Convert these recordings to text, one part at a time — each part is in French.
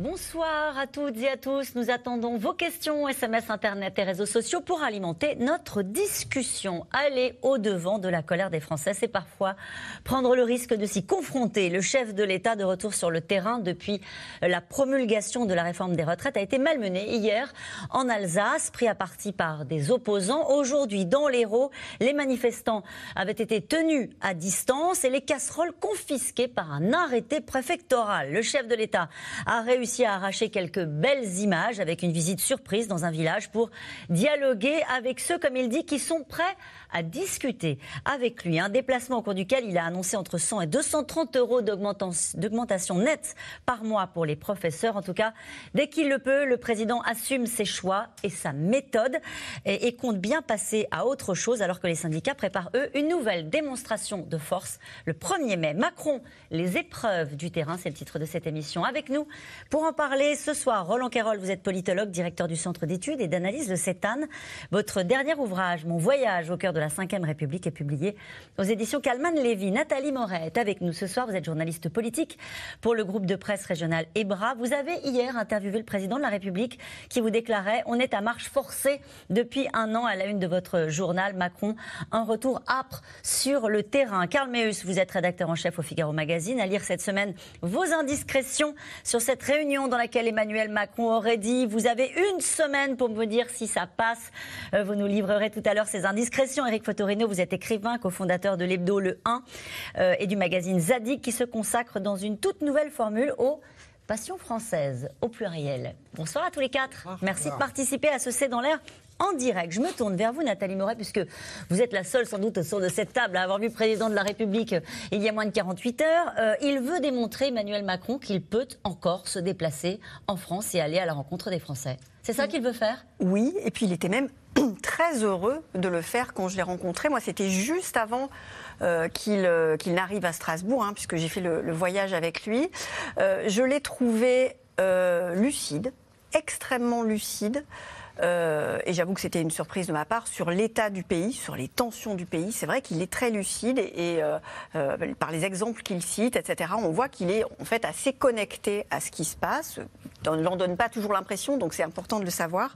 Bonsoir à toutes et à tous. Nous attendons vos questions, SMS, Internet et réseaux sociaux pour alimenter notre discussion. Aller au-devant de la colère des Français, c'est parfois prendre le risque de s'y confronter. Le chef de l'État de retour sur le terrain depuis la promulgation de la réforme des retraites a été malmené hier en Alsace, pris à partie par des opposants. Aujourd'hui, dans l'Hérault, les manifestants avaient été tenus à distance et les casseroles confisquées par un arrêté préfectoral. Le chef de l'État a réussi à arracher quelques belles images avec une visite surprise dans un village pour dialoguer avec ceux, comme il dit, qui sont prêts à discuter avec lui. Un déplacement au cours duquel il a annoncé entre 100 et 230 euros d'augmentation nette par mois pour les professeurs. En tout cas, dès qu'il le peut, le président assume ses choix et sa méthode et, compte bien passer à autre chose alors que les syndicats préparent, eux, une nouvelle démonstration de force le 1er mai. Macron, les épreuves du terrain, c'est le titre de cette émission. Avec nous, pour en parler ce soir, Roland Quérol, vous êtes politologue, directeur du Centre d'études et d'analyse de CETAN. Votre dernier ouvrage, Mon voyage au cœur de de la Ve République est publié aux éditions Calman Lévy. Nathalie Moret est avec nous ce soir. Vous êtes journaliste politique pour le groupe de presse régional EBRA. Vous avez hier interviewé le président de la République qui vous déclarait On est à marche forcée depuis un an à la une de votre journal Macron. Un retour âpre sur le terrain. Karl Meus, vous êtes rédacteur en chef au Figaro Magazine. À lire cette semaine vos indiscrétions sur cette réunion dans laquelle Emmanuel Macron aurait dit Vous avez une semaine pour me dire si ça passe. Euh, vous nous livrerez tout à l'heure ces indiscrétions. Eric Fotorino, vous êtes écrivain, cofondateur de l'hebdo Le 1 euh, et du magazine Zadig qui se consacre dans une toute nouvelle formule aux passions françaises, au pluriel. Bonsoir à tous les quatre. Merci de participer à ce C'est dans l'air en direct. Je me tourne vers vous, Nathalie Moret, puisque vous êtes la seule, sans doute, autour de cette table à avoir vu le président de la République euh, il y a moins de 48 heures. Euh, il veut démontrer, Emmanuel Macron, qu'il peut encore se déplacer en France et aller à la rencontre des Français. C'est ça qu'il veut faire? Oui, et puis il était même très heureux de le faire quand je l'ai rencontré. Moi, c'était juste avant euh, euh, qu'il n'arrive à Strasbourg, hein, puisque j'ai fait le, voyage avec lui. Euh, je l'ai trouvé lucide, extrêmement lucide. Euh, et j'avoue que c'était une surprise de ma part sur l'état du pays, sur les tensions du pays. C'est vrai qu'il est très lucide et, euh, euh, par les exemples qu'il cite, etc., on voit qu'il est en fait assez connecté à ce qui se passe. On ne l'en donne pas toujours l'impression, donc c'est important de le savoir.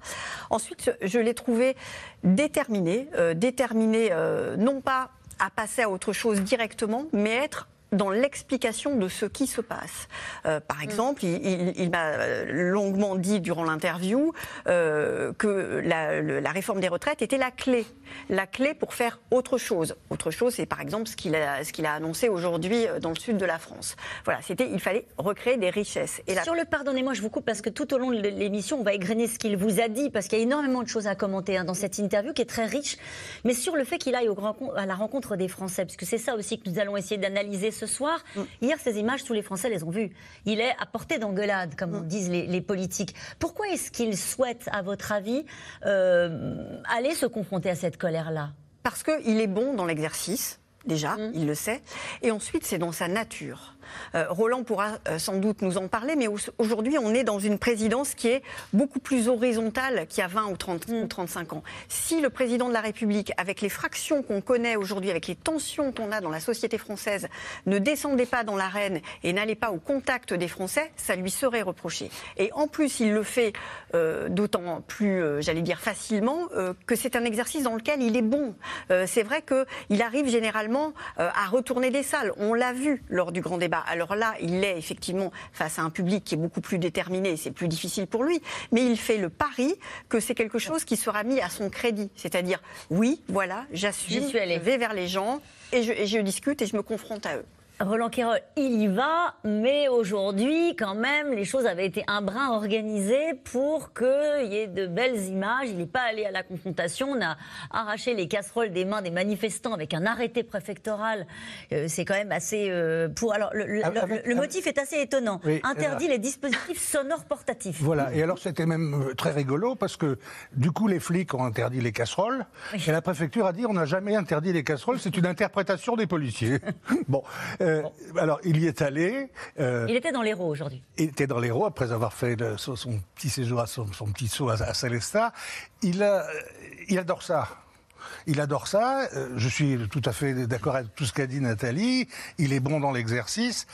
Ensuite, je l'ai trouvé déterminé, déterminé non pas à passer à autre chose directement, mais être dans l'explication de ce qui se passe. Euh, par mm. exemple, il, m'a longuement dit durant l'interview euh, que la, réforme des retraites était la clé, la clé pour faire autre chose. Autre chose, c'est par exemple ce qu'il a, ce qu'il a annoncé aujourd'hui euh, dans le sud de la France. Voilà, c'était, il fallait recréer des richesses. Et Sur le pardonnez-moi, je vous coupe parce que tout au long de l'émission, on va égrener ce qu'il vous a dit parce qu'il y a énormément de choses à commenter hein, dans cette interview qui est très riche, mais sur le fait qu'il aille au à la rencontre des Français, puisque c'est ça aussi que nous allons essayer d'analyser ce soir. Mm. Hier, ces images, tous les Français les ont vues. Il est à portée d'engueulade, comme mm. disent les, politiques. Pourquoi est-ce qu'il souhaite, à votre avis, euh, aller se confronter à cette colère-là? Parce qu'il est bon dans l'exercice déjà, mm. il le sait. Et ensuite, c'est dans sa nature. Euh, Roland pourra euh, sans doute nous en parler, mais aujourd'hui, on est dans une présidence qui est beaucoup plus horizontale qu'il y a 20 ou, 30, ou 35 ans. Si le président de la République, avec les fractions qu'on connaît aujourd'hui, avec les tensions qu'on a dans la société française, ne descendait pas dans l'arène et n'allait pas au contact des Français, ça lui serait reproché. Et en plus, il le fait euh, d'autant plus, j'allais dire facilement, que c'est un exercice dans lequel il est bon. c'est vrai qu'il arrive généralement à retourner des salles. On l'a vu lors du grand débat. Alors là, il est effectivement face à un public qui est beaucoup plus déterminé, c'est plus difficile pour lui, mais il fait le pari que c'est quelque chose qui sera mis à son crédit. C'est-à-dire, oui, voilà, j'assume, je vais vers les gens et je discute et je me confronte à eux. Roland Quérol, il y va, mais aujourd'hui, quand même, les choses avaient été un brin organisées pour qu'il y ait de belles images. Il n'est pas allé à la confrontation. On a arraché les casseroles des mains des manifestants avec un arrêté préfectoral. Euh, c'est quand même assez. Euh, pour... Alors, le, ah, motif est assez étonnant. Interdit les dispositifs sonores portatifs. Voilà. Et alors, c'était même euh, très rigolo parce que, du coup, les flics ont interdit les casseroles. Et la préfecture a dit on n'a jamais interdit les casseroles, c'est une interprétation des policiers. bon. Euh, alors, il y est allé. euh, il était dans l'Hérault aujourd'hui. Il était dans l'Hérault après avoir fait le, son, son, petit séjour, son, son petit saut à, à Célestat. Il, a, il adore ça. Il adore ça. Euh, je suis tout à fait d'accord avec tout ce qu'a dit Nathalie. Il est bon dans l'exercice.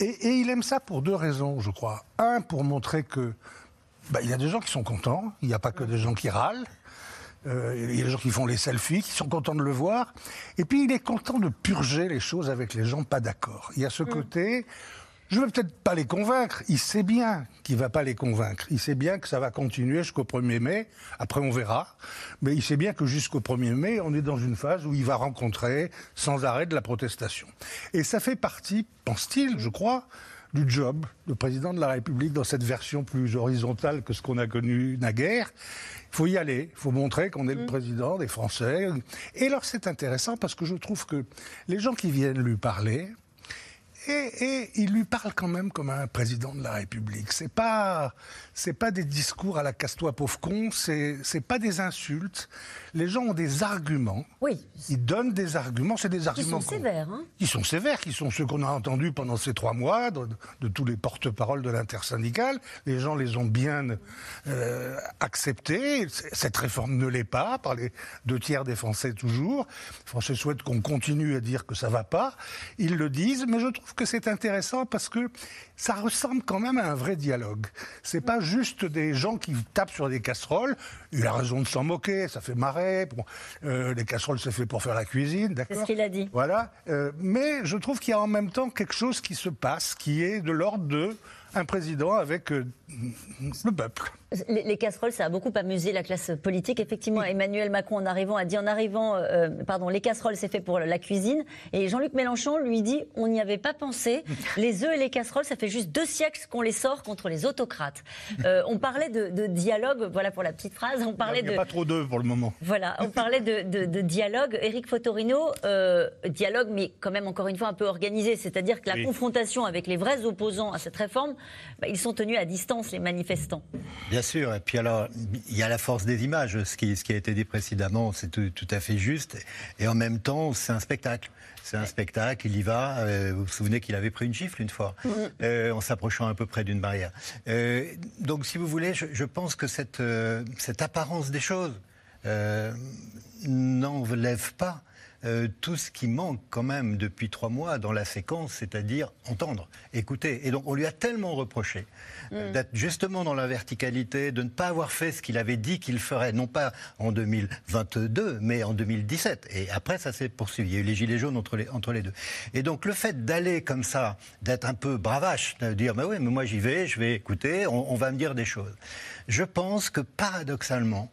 Et, et, il aime ça pour deux raisons, je crois. Un, pour montrer que bah, il y a des gens qui sont contents. Il n'y a pas que des gens qui râlent. Euh, il y a des gens qui font les selfies, qui sont contents de le voir. Et puis il est content de purger les choses avec les gens pas d'accord. Il y a ce mmh. côté, je ne veux peut-être pas les convaincre. Il sait bien qu'il ne va pas les convaincre. Il sait bien que ça va continuer jusqu'au 1er mai. Après, on verra. Mais il sait bien que jusqu'au 1er mai, on est dans une phase où il va rencontrer sans arrêt de la protestation. Et ça fait partie, pense-t-il, je crois, du job de président de la République dans cette version plus horizontale que ce qu'on a connu naguère. Il faut y aller, il faut montrer qu'on est le président des Français. Et alors c'est intéressant parce que je trouve que les gens qui viennent lui parler, et, et, il lui parle quand même comme un président de la République. C'est pas, c'est pas des discours à la casse-toi pauvre con, c'est, c'est pas des insultes. Les gens ont des arguments. Oui. Ils donnent des arguments. C'est des arguments. Qui sont sévères. Hein qui sont sévères, qui sont ceux qu'on a entendus pendant ces trois mois de, de tous les porte-paroles de l'intersyndicale. Les gens les ont bien euh, acceptés. Cette réforme ne l'est pas par les deux tiers des Français toujours. Les Français souhaitent qu'on continue à dire que ça va pas. Ils le disent, mais je trouve que c'est intéressant parce que ça ressemble quand même à un vrai dialogue. C'est pas juste des gens qui tapent sur des casseroles. Il a raison de s'en moquer, ça fait marrer. Bon, euh, les casseroles, c'est fait pour faire la cuisine, d'accord? C'est ce qu'il a dit. Voilà. Euh, mais je trouve qu'il y a en même temps quelque chose qui se passe, qui est de l'ordre de un président avec euh, le peuple. Les, les, casseroles, ça a beaucoup amusé la classe politique. Effectivement. Emmanuel Macron, en arrivant, a dit en arrivant, euh, pardon, les casseroles, c'est fait pour la cuisine. Et Jean-Luc Mélenchon lui dit, on n'y avait pas pensé. Les œufs et les casseroles, ça fait juste deux siècles qu'on les sort contre les autocrates. Euh, on parlait de, de, dialogue, voilà pour la petite phrase. On parlait Il n'y a de pas trop d'œufs pour le moment. Voilà, on parlait de, de dialogue. Éric Fotorino, euh, dialogue, mais quand même encore une fois un peu organisé. C'est-à-dire que la oui. confrontation avec les vrais opposants à cette réforme, bah, ils sont tenus à distance, les manifestants. Bien sûr. Et puis alors, il y a la force des images. Ce qui, ce qui a été dit précédemment, c'est tout, tout, à fait juste. Et en même temps, c'est un spectacle. C'est un spectacle, il y va. Euh, vous vous souvenez qu'il avait pris une gifle une fois, euh, en s'approchant à peu près d'une barrière. Euh, donc, si vous voulez, je, je pense que cette, cette apparence des choses n'enlève pas euh, tout ce qui manque quand même depuis trois mois dans la séquence, c'est-à-dire entendre, écouter. Et donc on lui a tellement reproché euh, mm. d'être justement dans la verticalité, de ne pas avoir fait ce qu'il avait dit qu'il ferait, non pas en 2022, mais en 2017. Et après, ça s'est poursuivi. Il y a eu les gilets jaunes entre les, entre les deux. Et donc le fait d'aller comme ça, d'être un peu bravache, de dire, mais oui, mais moi j'y vais, je vais écouter, on, on va me dire des choses. Je pense que paradoxalement,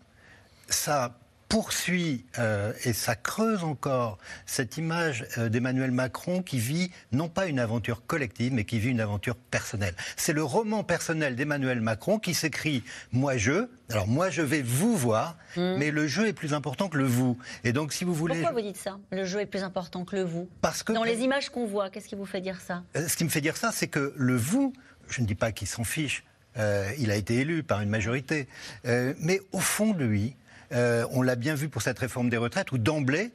ça poursuit euh, et ça creuse encore cette image euh, d'Emmanuel Macron qui vit non pas une aventure collective mais qui vit une aventure personnelle. C'est le roman personnel d'Emmanuel Macron qui s'écrit moi je. Alors moi je vais vous voir, mmh. mais le jeu est plus important que le vous. Et donc si vous voulez Pourquoi vous dites ça? Le jeu est plus important que le vous Parce que dans les images qu'on voit, qu'est-ce qui vous fait dire ça? Euh, Ce qui me fait dire ça c'est que le vous, je ne dis pas qu'il s'en fiche. Il a été élu par une majorité. Mais au fond de lui, euh, on l'a bien vu pour cette réforme des retraites, où d'emblée,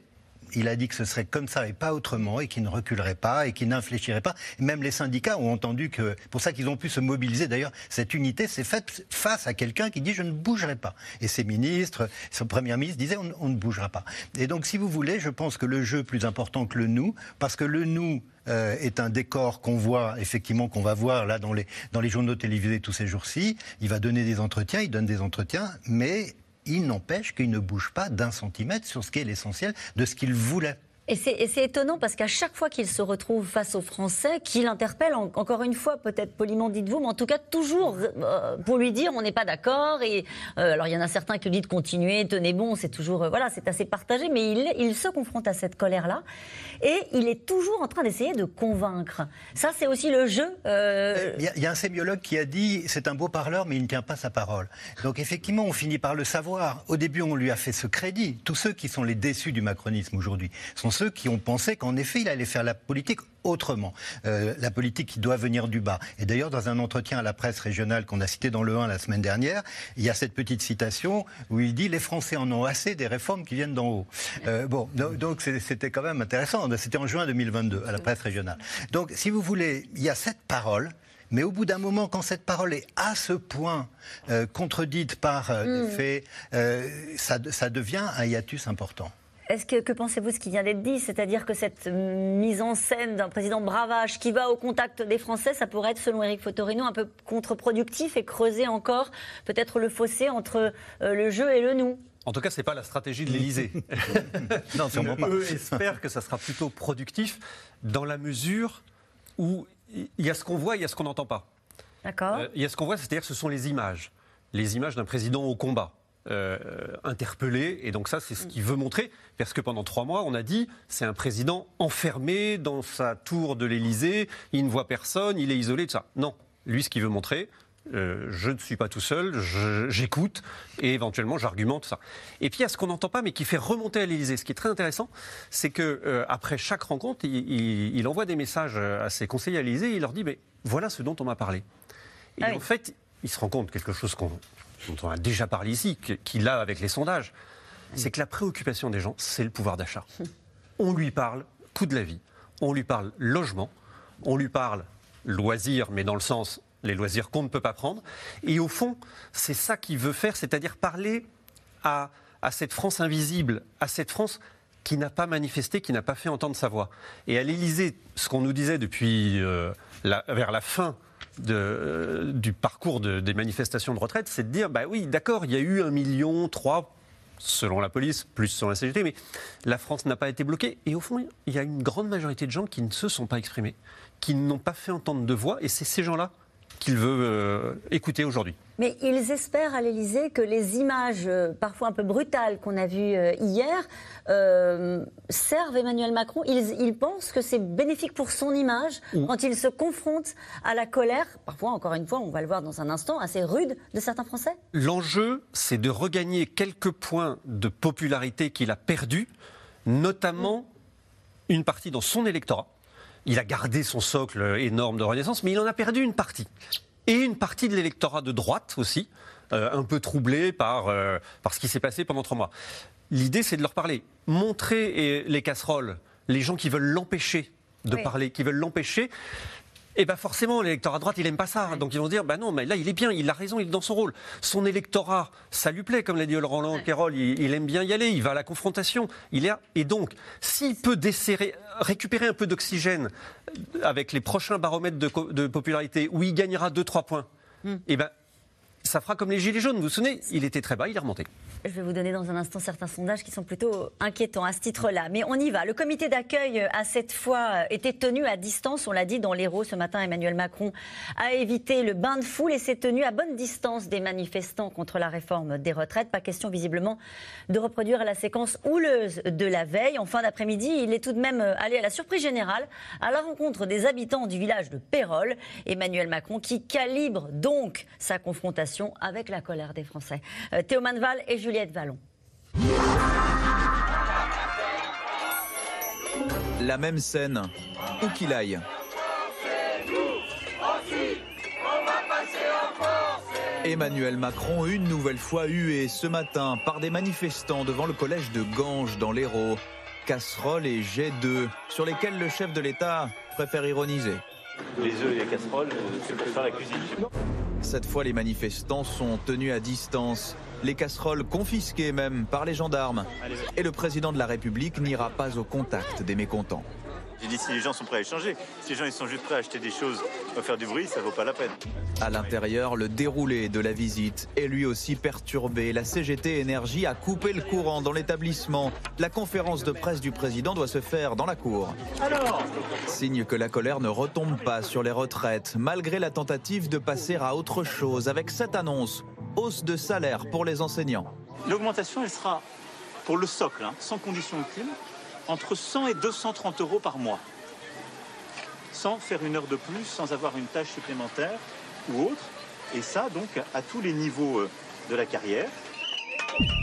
il a dit que ce serait comme ça et pas autrement, et qu'il ne reculerait pas, et qu'il n'infléchirait pas. Même les syndicats ont entendu que, pour ça qu'ils ont pu se mobiliser. D'ailleurs, cette unité s'est faite face à quelqu'un qui dit je ne bougerai pas. Et ses ministres, son premier ministre disait on, on, ne bougera pas. Et donc, si vous voulez, je pense que le jeu est plus important que le nous, parce que le nous euh, est un décor qu'on voit effectivement qu'on va voir là dans les dans les journaux télévisés tous ces jours-ci. Il va donner des entretiens, il donne des entretiens, mais il n'empêche qu'il ne bouge pas d'un centimètre sur ce qui est l'essentiel de ce qu'il voulait. Et c'est étonnant parce qu'à chaque fois qu'il se retrouve face aux Français, qu'il interpelle, en, encore une fois, peut-être poliment dites-vous, mais en tout cas toujours euh, pour lui dire on n'est pas d'accord. Et euh, alors il y en a certains qui lui disent de continuer, tenez bon, c'est toujours euh, voilà, c'est assez partagé, mais il, se confronte à cette colère-là et il est toujours en train d'essayer de convaincre. Ça, c'est aussi le jeu. Euh... Il, y y a, un sémiologue qui a dit c'est un beau parleur, mais il ne tient pas sa parole. Donc effectivement, on finit par le savoir. Au début, on lui a fait ce crédit. Tous ceux qui sont les déçus du macronisme aujourd'hui sont ceux qui ont pensé qu'en effet, il allait faire la politique autrement. Euh, la politique qui doit venir du bas. Et d'ailleurs, dans un entretien à la presse régionale qu'on a cité dans le 1 la semaine dernière, il y a cette petite citation où il dit Les Français en ont assez des réformes qui viennent d'en haut. Euh, bon, donc c'était quand même intéressant. C'était en juin 2022 à la presse régionale. Donc, si vous voulez, il y a cette parole. Mais au bout d'un moment, quand cette parole est à ce point euh, contredite par des hmm. faits, ça, ça devient un hiatus important. Est-ce que, que pensez-vous de ce qui vient d'être dit? C'est-à-dire que cette mise en scène d'un président bravage qui va au contact des Français, ça pourrait être, selon Éric Fotorino, un peu contre-productif et creuser encore peut-être le fossé entre euh, le jeu et le nous? En tout cas, ce n'est pas la stratégie de l'Élysée. non, sûrement pas. Eux espèrent que ça sera plutôt productif dans la mesure où il y a ce qu'on voit, il y a ce qu'on n'entend pas. D'accord. Euh, il y a ce qu'on voit, c'est-à-dire que ce sont les images. Les images d'un président au combat. Euh, interpellé. Et donc ça, c'est ce qu'il veut montrer. Parce que pendant trois mois, on a dit, c'est un président enfermé dans sa tour de l'Élysée, il ne voit personne, il est isolé, tout ça. Non, lui, ce qu'il veut montrer, euh, je ne suis pas tout seul, j'écoute et éventuellement j'argumente ça. Et puis il y a ce qu'on n'entend pas mais qui fait remonter à l'Élysée. Ce qui est très intéressant, c'est que euh, après chaque rencontre, il, envoie des messages à ses conseillers à l'Élysée. Il leur dit mais voilà ce dont on m'a parlé. Et ah en fait, il se rend compte quelque chose qu'on dont on a déjà parlé ici, qu'il a avec les sondages, c'est que la préoccupation des gens, c'est le pouvoir d'achat. On lui parle coût de la vie, on lui parle logement, on lui parle loisirs, mais dans le sens les loisirs qu'on ne peut pas prendre. Et au fond, c'est ça qu'il veut faire, c'est-à-dire parler à, cette France invisible, à cette France qui n'a pas manifesté, qui n'a pas fait entendre sa voix. Et à l'Élysée, ce qu'on nous disait depuis euh, vers la fin de, du parcours des manifestations de retraite, c'est de dire, bah oui, d'accord, il y a eu un million, trois selon la police, plus selon la CGT, mais la France n'a pas été bloquée. Et au fond, il y a une grande majorité de gens qui ne se sont pas exprimés, qui n'ont pas fait entendre de voix, et c'est ces gens-là qu'il veut euh, écouter aujourd'hui. Mais ils espèrent à l'Elysée que les images euh, parfois un peu brutales qu'on a vues euh, hier servent Emmanuel Macron. Ils, pensent que c'est bénéfique pour son image quand il se confronte à la colère, parfois, encore une fois, on va le voir dans un instant, assez rude de certains Français. L'enjeu, c'est de regagner quelques points de popularité qu'il a perdus, notamment une partie dans son électorat il a gardé son socle énorme de Renaissance, mais il en a perdu une partie. Et une partie de l'électorat de droite aussi, euh, un peu troublé par, euh, par ce qui s'est passé pendant trois mois. L'idée, c'est de leur parler. Montrer les casseroles, les gens qui veulent l'empêcher de parler, qui veulent l'empêcher, eh bien forcément, l'électorat droite, il n'aime pas ça. Donc ils vont dire, bah non, mais là, il est bien, il a raison, il est dans son rôle. Son électorat, ça lui plaît, comme l'a dit Laurent Kérol, il, aime bien y aller, il va à la confrontation. Il est... Et donc, s'il peut desserrer, récupérer un peu d'oxygène avec les prochains baromètres de, popularité, où il gagnera 2-3 points, hmm. et eh ben, ça fera comme les Gilets jaunes. Vous vous souvenez, il était très bas, il est remonté. Je vais vous donner dans un instant certains sondages qui sont plutôt inquiétants à ce titre-là. Mais on y va. Le comité d'accueil a cette fois été tenu à distance. On l'a dit dans l'Hérault ce matin, Emmanuel Macron a évité le bain de foule et s'est tenu à bonne distance des manifestants contre la réforme des retraites. Pas question visiblement de reproduire la séquence houleuse de la veille. En fin d'après-midi, il est tout de même allé à la surprise générale à la rencontre des habitants du village de Pérol. Emmanuel Macron qui calibre donc sa confrontation avec la colère des Français. Euh, Théo Manval et Juliette Vallon. La même scène, où qu'il aille. Emmanuel Macron, une nouvelle fois hué ce matin par des manifestants devant le collège de Ganges dans l'Hérault. Casseroles et jets d'œufs sur lesquels le chef de l'État préfère ironiser. Les œufs et les casseroles, c'est pour faire la cuisine. Cette fois, les manifestants sont tenus à distance les casseroles confisquées même par les gendarmes. Et le président de la République n'ira pas au contact des mécontents. J'ai dit si les gens sont prêts à échanger, si les gens ils sont juste prêts à acheter des choses, à faire du bruit, ça vaut pas la peine. À l'intérieur, le déroulé de la visite est lui aussi perturbé. La CGT Énergie a coupé le courant dans l'établissement. La conférence de presse du président doit se faire dans la cour. Alors Signe que la colère ne retombe pas sur les retraites, malgré la tentative de passer à autre chose avec cette annonce hausse de salaire pour les enseignants. L'augmentation, elle sera pour le socle, hein, sans condition aucune, entre 100 et 230 euros par mois. Sans faire une heure de plus, sans avoir une tâche supplémentaire ou autre. Et ça, donc, à tous les niveaux euh, de la carrière.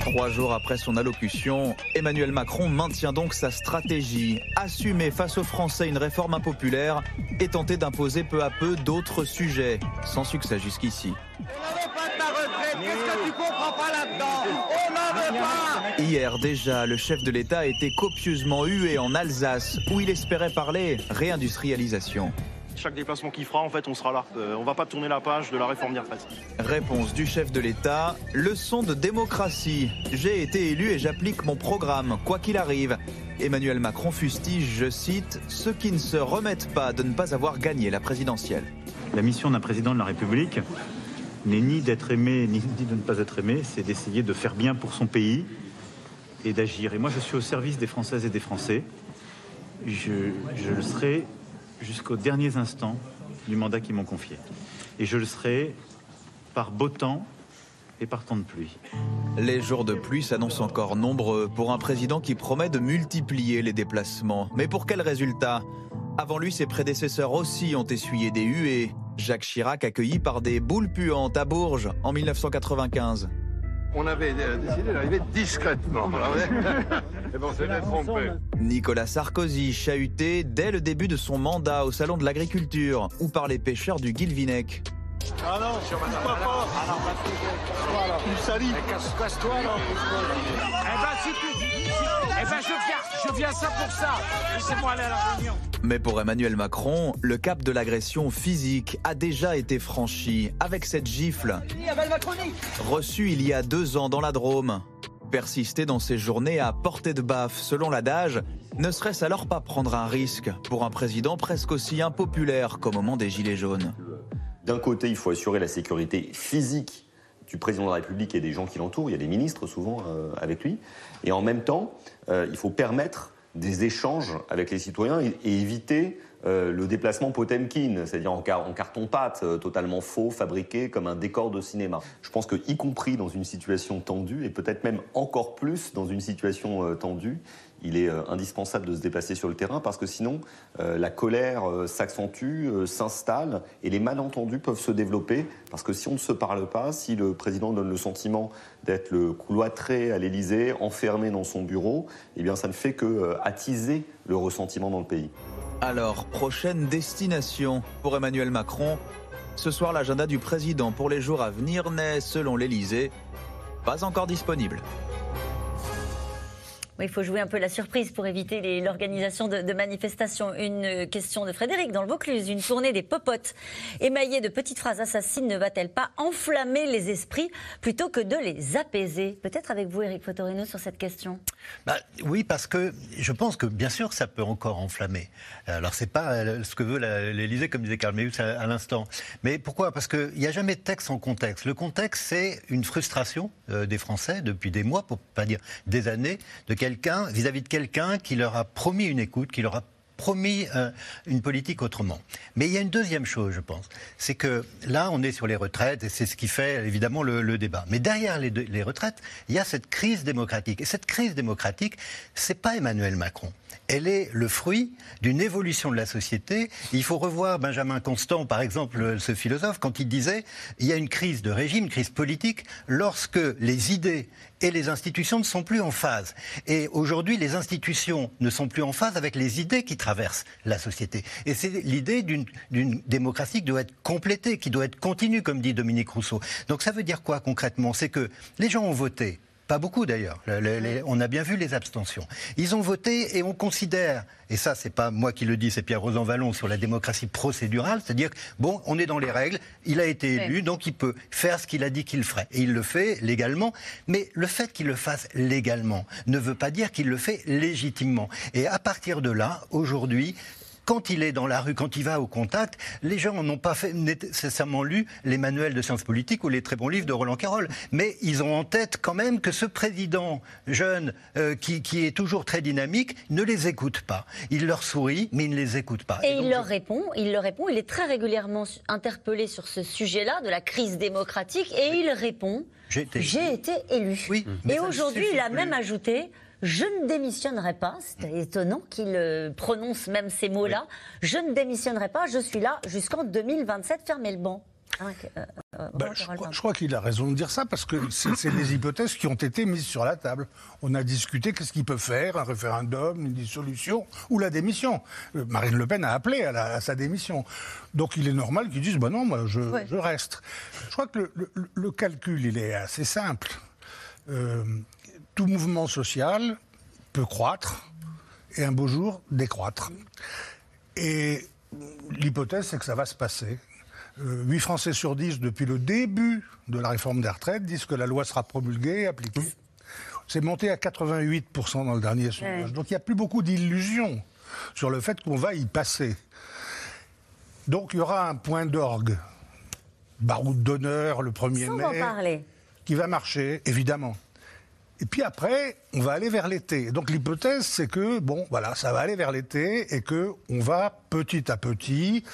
Trois jours après son allocution, Emmanuel Macron maintient donc sa stratégie, assumer face aux Français une réforme impopulaire et tenter d'imposer peu à peu d'autres sujets, sans succès jusqu'ici. Hier déjà, le chef de l'État été copieusement hué en Alsace, où il espérait parler réindustrialisation. Chaque déplacement qu'il fera, en fait, on sera là. Euh, on va pas tourner la page de la réforme des retraites. Réponse du chef de l'État, leçon de démocratie. J'ai été élu et j'applique mon programme, quoi qu'il arrive. Emmanuel Macron fustige, je cite, ceux qui ne se remettent pas de ne pas avoir gagné la présidentielle. La mission d'un président de la République n'est ni d'être aimé ni de ne pas être aimé, c'est d'essayer de faire bien pour son pays et d'agir. Et moi, je suis au service des Françaises et des Français. Je, je le serai jusqu'aux derniers instants du mandat qu'ils m'ont confié. Et je le serai par beau temps et par temps de pluie. Les jours de pluie s'annoncent encore nombreux pour un président qui promet de multiplier les déplacements. Mais pour quel résultat? Avant lui, ses prédécesseurs aussi ont essuyé des huées. Jacques Chirac accueilli par des boules puantes à Bourges en 1995. On avait euh, décidé d'arriver discrètement. Et bon, c'est trompé. Nicolas Sarkozy chahuté dès le début de son mandat au Salon de l'Agriculture ou par les pêcheurs du Guilvinec. Ah non, je pas pas. Casse-toi. Eh ben, si tu... Eh ben, je viens, je viens ça pour ça. Laissez-moi aller à la réunion. Mais pour Emmanuel Macron, le cap de l'agression physique a déjà été franchi avec cette gifle reçue il y a deux ans dans la Drôme. Persister dans ces journées à portée de baffe, selon l'adage, ne serait-ce alors pas prendre un risque pour un président presque aussi impopulaire qu'au moment des Gilets jaunes D'un côté, il faut assurer la sécurité physique du président de la République et des gens qui l'entourent. Il y a des ministres souvent euh, avec lui. Et en même temps, euh, il faut permettre des échanges avec les citoyens et, éviter euh, le déplacement Potemkin, c'est-à-dire en, carton-pâte, totalement faux, fabriqué comme un décor de cinéma. Je pense que, y compris dans une situation tendue, et peut-être même encore plus dans une situation tendue, il est euh, indispensable de se déplacer sur le terrain parce que sinon euh, la colère euh, s'accentue, s'installe et les malentendus peuvent se développer parce que si on ne se parle pas, si le président donne le sentiment d'être le cloîtré à l'Élysée, enfermé dans son bureau, eh bien ça ne fait que attiser le ressentiment dans le pays. Alors, prochaine destination pour Emmanuel Macron. Ce soir, l'agenda du président pour les jours à venir n'est, selon l'Élysée, pas encore disponible il faut jouer un peu la surprise pour éviter l'organisation de, manifestations. Une question de Frédéric dans le Vaucluse. Une tournée des popotes émaillée de petites phrases assassines ne va-t-elle pas enflammer les esprits plutôt que de les apaiser? Peut-être avec vous, Eric Fotorino, sur cette question. Bah, oui, parce que je pense que bien sûr ça peut encore enflammer. Alors c'est pas euh, ce que veut l'Élysée, comme disait Karl Meus à, l'instant. Mais pourquoi? Parce qu'il n'y a jamais de texte sans contexte. Le contexte, c'est une frustration euh, des Français depuis des mois, pour pas dire des années, de quelqu'un, vis-à-vis de quelqu'un qui leur a promis une écoute, qui leur a promis euh, une politique autrement. Mais il y a une deuxième chose, je pense. C'est que là, on est sur les retraites et c'est ce qui fait évidemment le, débat. Mais derrière les, les, retraites, il y a cette crise démocratique. Et cette crise démocratique, c'est pas Emmanuel Macron elle est le fruit d'une évolution de la société. Il faut revoir Benjamin Constant, par exemple, ce philosophe, quand il disait il y a une crise de régime, une crise politique, lorsque les idées et les institutions ne sont plus en phase. Et aujourd'hui, les institutions ne sont plus en phase avec les idées qui traversent la société. Et c'est l'idée d'une démocratie qui doit être complétée, qui doit être continue, comme dit Dominique Rousseau. Donc ça veut dire quoi concrètement? C'est que les gens ont voté pas beaucoup d'ailleurs. On a bien vu les abstentions. Ils ont voté et on considère, et ça c'est pas moi qui le dis, c'est Pierre Rosan Vallon sur la démocratie procédurale, c'est-à-dire bon, on est dans les règles, il a été élu, donc il peut faire ce qu'il a dit qu'il ferait. Et il le fait légalement, mais le fait qu'il le fasse légalement ne veut pas dire qu'il le fait légitimement. Et à partir de là, aujourd'hui, quand il est dans la rue, quand il va au contact, les gens n'ont pas fait nécessairement lu les manuels de sciences politiques ou les très bons livres de Roland Carroll. Mais ils ont en tête quand même que ce président jeune euh, qui, est toujours très dynamique ne les écoute pas. Il leur sourit, mais il ne les écoute pas. Et, il leur répond, il leur répond, il est très régulièrement interpellé sur ce sujet-là, de la crise démocratique, et il répond J'ai été, élu. Oui, et aujourd'hui, il a même ajouté je ne démissionnerai pas. C'est étonnant qu'il euh, prononce même ces mots-là. Je ne démissionnerai pas. Je suis là jusqu'en 2027. Fermez le banc. Ben, je, crois, je crois qu'il a raison de dire ça parce que c'est des hypothèses qui ont été mises sur la table. On a discuté qu'est-ce qu'il peut faire, un référendum, une dissolution ou la démission. Euh, Marine Le Pen a appelé à, la- à sa démission. Donc il est normal qu'ils disent bah non, moi je, Ouais. je reste. Je crois que le, le- le calcul il est assez simple. Euh, tout mouvement social peut croître et un beau jour décroître. Et l'hypothèse, c'est que ça va se passer. Euh, 8 Français sur 10, depuis le début de la réforme des retraites, disent que la loi sera promulguée et appliquée. C'est monté à 88% dans le dernier sondage. Donc il n'y a plus beaucoup d'illusions sur le fait qu'on va y passer. Donc il y aura un point d'orgue, baroud d'honneur le 1er Sans mai en parler. qui va marcher, évidemment. Et puis après, on va aller vers l'été. Donc l'hypothèse, c'est que bon, voilà, ça va aller vers l'été et que on va petit à petit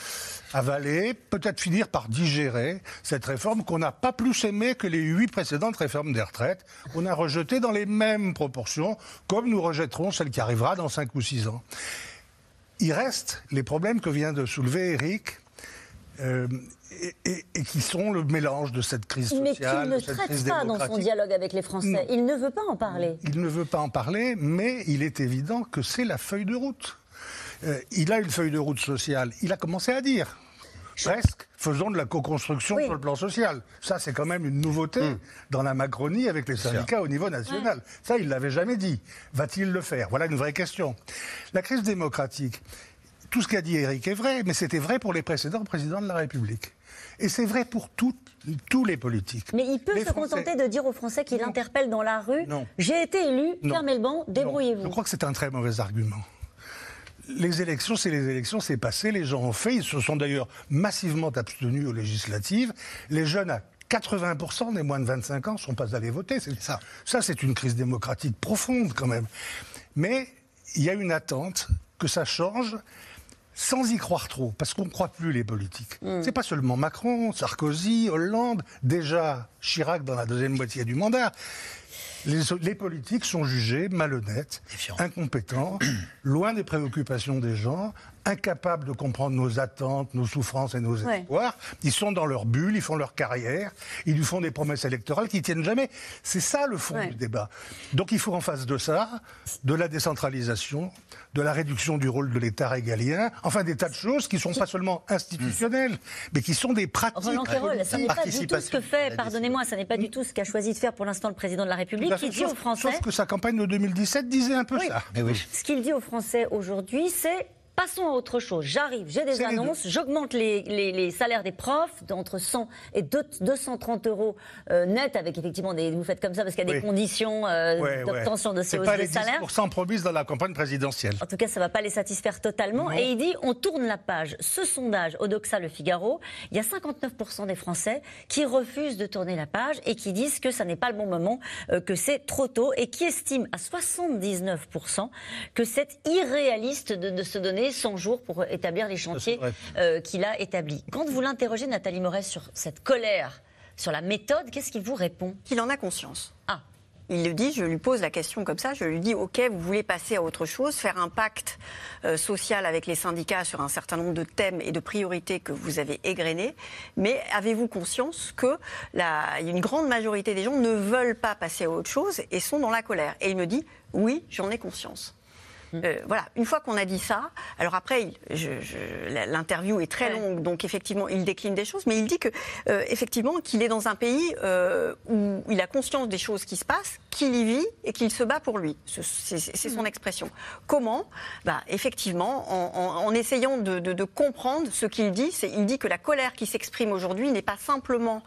avaler, peut-être finir par digérer cette réforme qu'on n'a pas plus aimée que les huit précédentes réformes des retraites. On a rejeté dans les mêmes proportions, comme nous rejetterons celle qui arrivera dans cinq ou six ans. Il reste les problèmes que vient de soulever Eric. Euh, et, et- et qui sont le mélange de cette crise Mais sociale, qu'il ne crise traite pas dans son dialogue avec les Français. Non. Il ne veut pas en parler. Il ne veut pas en parler, mais il est évident que c'est la feuille de route. Euh, il a une feuille de route sociale. Il a commencé à dire. Presque, faisons de la co-construction Oui. sur le plan social. Ça, c'est quand même une nouveauté dans la Macronie avec les syndicats au niveau national. Ça, il l'avait jamais dit. Va-t-il le faire? Voilà une vraie question. La crise démocratique, tout ce qu'a dit Eric est vrai, mais c'était vrai pour les précédents présidents de la République. Et c'est vrai pour toutes- tous les politiques. Mais il peut Les se Français- contenter de dire aux Français qu'il interpelle dans la rue. J'ai été élu, Non. fermez le banc, débrouillez-vous. Je crois que c'est un très mauvais argument. Les élections, c'est les élections, c'est passé, les gens ont fait, ils se sont d'ailleurs massivement abstenus aux législatives. Les jeunes à 80% des moins de 25 ans ne sont pas allés voter. C'est ça. Ça, c'est une crise démocratique profonde quand même. Mais il y a une attente que ça change sans y croire trop, parce qu'on ne croit plus les politiques. C'est pas seulement Macron, Sarkozy, Hollande, déjà Chirac dans la deuxième moitié du mandat. Les, les politiques sont jugés malhonnêtes, incompétents, loin des préoccupations des gens, incapables de comprendre nos attentes, nos souffrances et nos Ouais. espoirs. Ils sont dans leur bulle, ils font leur carrière, ils lui font des promesses électorales qui tiennent jamais. C'est ça le fond Ouais. du débat. Donc il faut en face de ça, de la décentralisation, de la réduction du rôle de l'État régalien, enfin des tas de choses qui sont pas seulement institutionnelles, mais qui sont des pratiques. Roland Quérol, ce n'est pas du tout ce que fait, la pardonnez-moi, ce n'est pas du tout ce qu'a choisi de faire pour l'instant le président de la République, fait, qui dit sauf, aux Français. sauf que sa campagne de 2017 disait un peu Oui. ça. Ce qu'il dit aux Français aujourd'hui, c'est Passons à autre chose. J'arrive, j'ai des annonces, j'augmente les, les- les salaires des profs d'entre 100 et deux- 230 euros euh, net, avec effectivement des. Vous faites comme ça parce qu'il y a des Oui. conditions euh, Ouais, ouais. d'obtention de ces C'est hausses pas de les salaire. 10% promises dans la campagne présidentielle. En tout cas, ça ne va pas les satisfaire totalement. Non. Et il dit, on tourne la page. Ce sondage, Odoxa Le Figaro, il y a 59% des Français qui refusent de tourner la page et qui disent que ça n'est pas le bon moment, euh, que c'est trop tôt et qui estiment à 79% que c'est irréaliste de, de se donner 100 jours pour établir les chantiers euh, qu'il a établis. Quand vous l'interrogez, Nathalie Moret, sur cette colère, sur la méthode, qu'est-ce qu'il vous répond? Qu'il en a conscience. Ah, Il le dit, je lui pose la question comme ça, je lui dis, OK, vous voulez passer à autre chose, faire un pacte euh, social avec les syndicats sur un certain nombre de thèmes et de priorités que vous avez égrenés, mais avez-vous conscience que la, une grande majorité des gens ne veulent pas passer à autre chose et sont dans la colère? Et il me dit, oui, j'en ai conscience. Euh, voilà, une fois qu'on a dit ça, alors après, l'interview est très Ouais. longue, donc effectivement, il décline des choses, mais il dit que, euh, effectivement, qu'il est dans un pays euh, où il a conscience des choses qui se passent, qu'il y vit et qu'il se bat pour lui. Ce- C'est son expression. Comment? Bah, Effectivement, en, en- en essayant de, de- de comprendre ce qu'il dit, il dit que la colère qui s'exprime aujourd'hui n'est pas simplement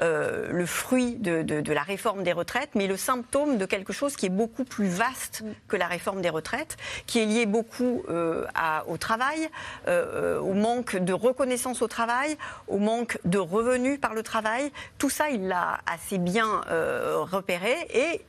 euh, le fruit de, de- de la réforme des retraites, mais le symptôme de quelque chose qui est beaucoup plus vaste que la réforme des retraites, qui est lié beaucoup euh, à- au travail, euh, euh, au manque de reconnaissance au travail, au manque de revenus par le travail. Tout ça, il l'a assez bien euh, repéré et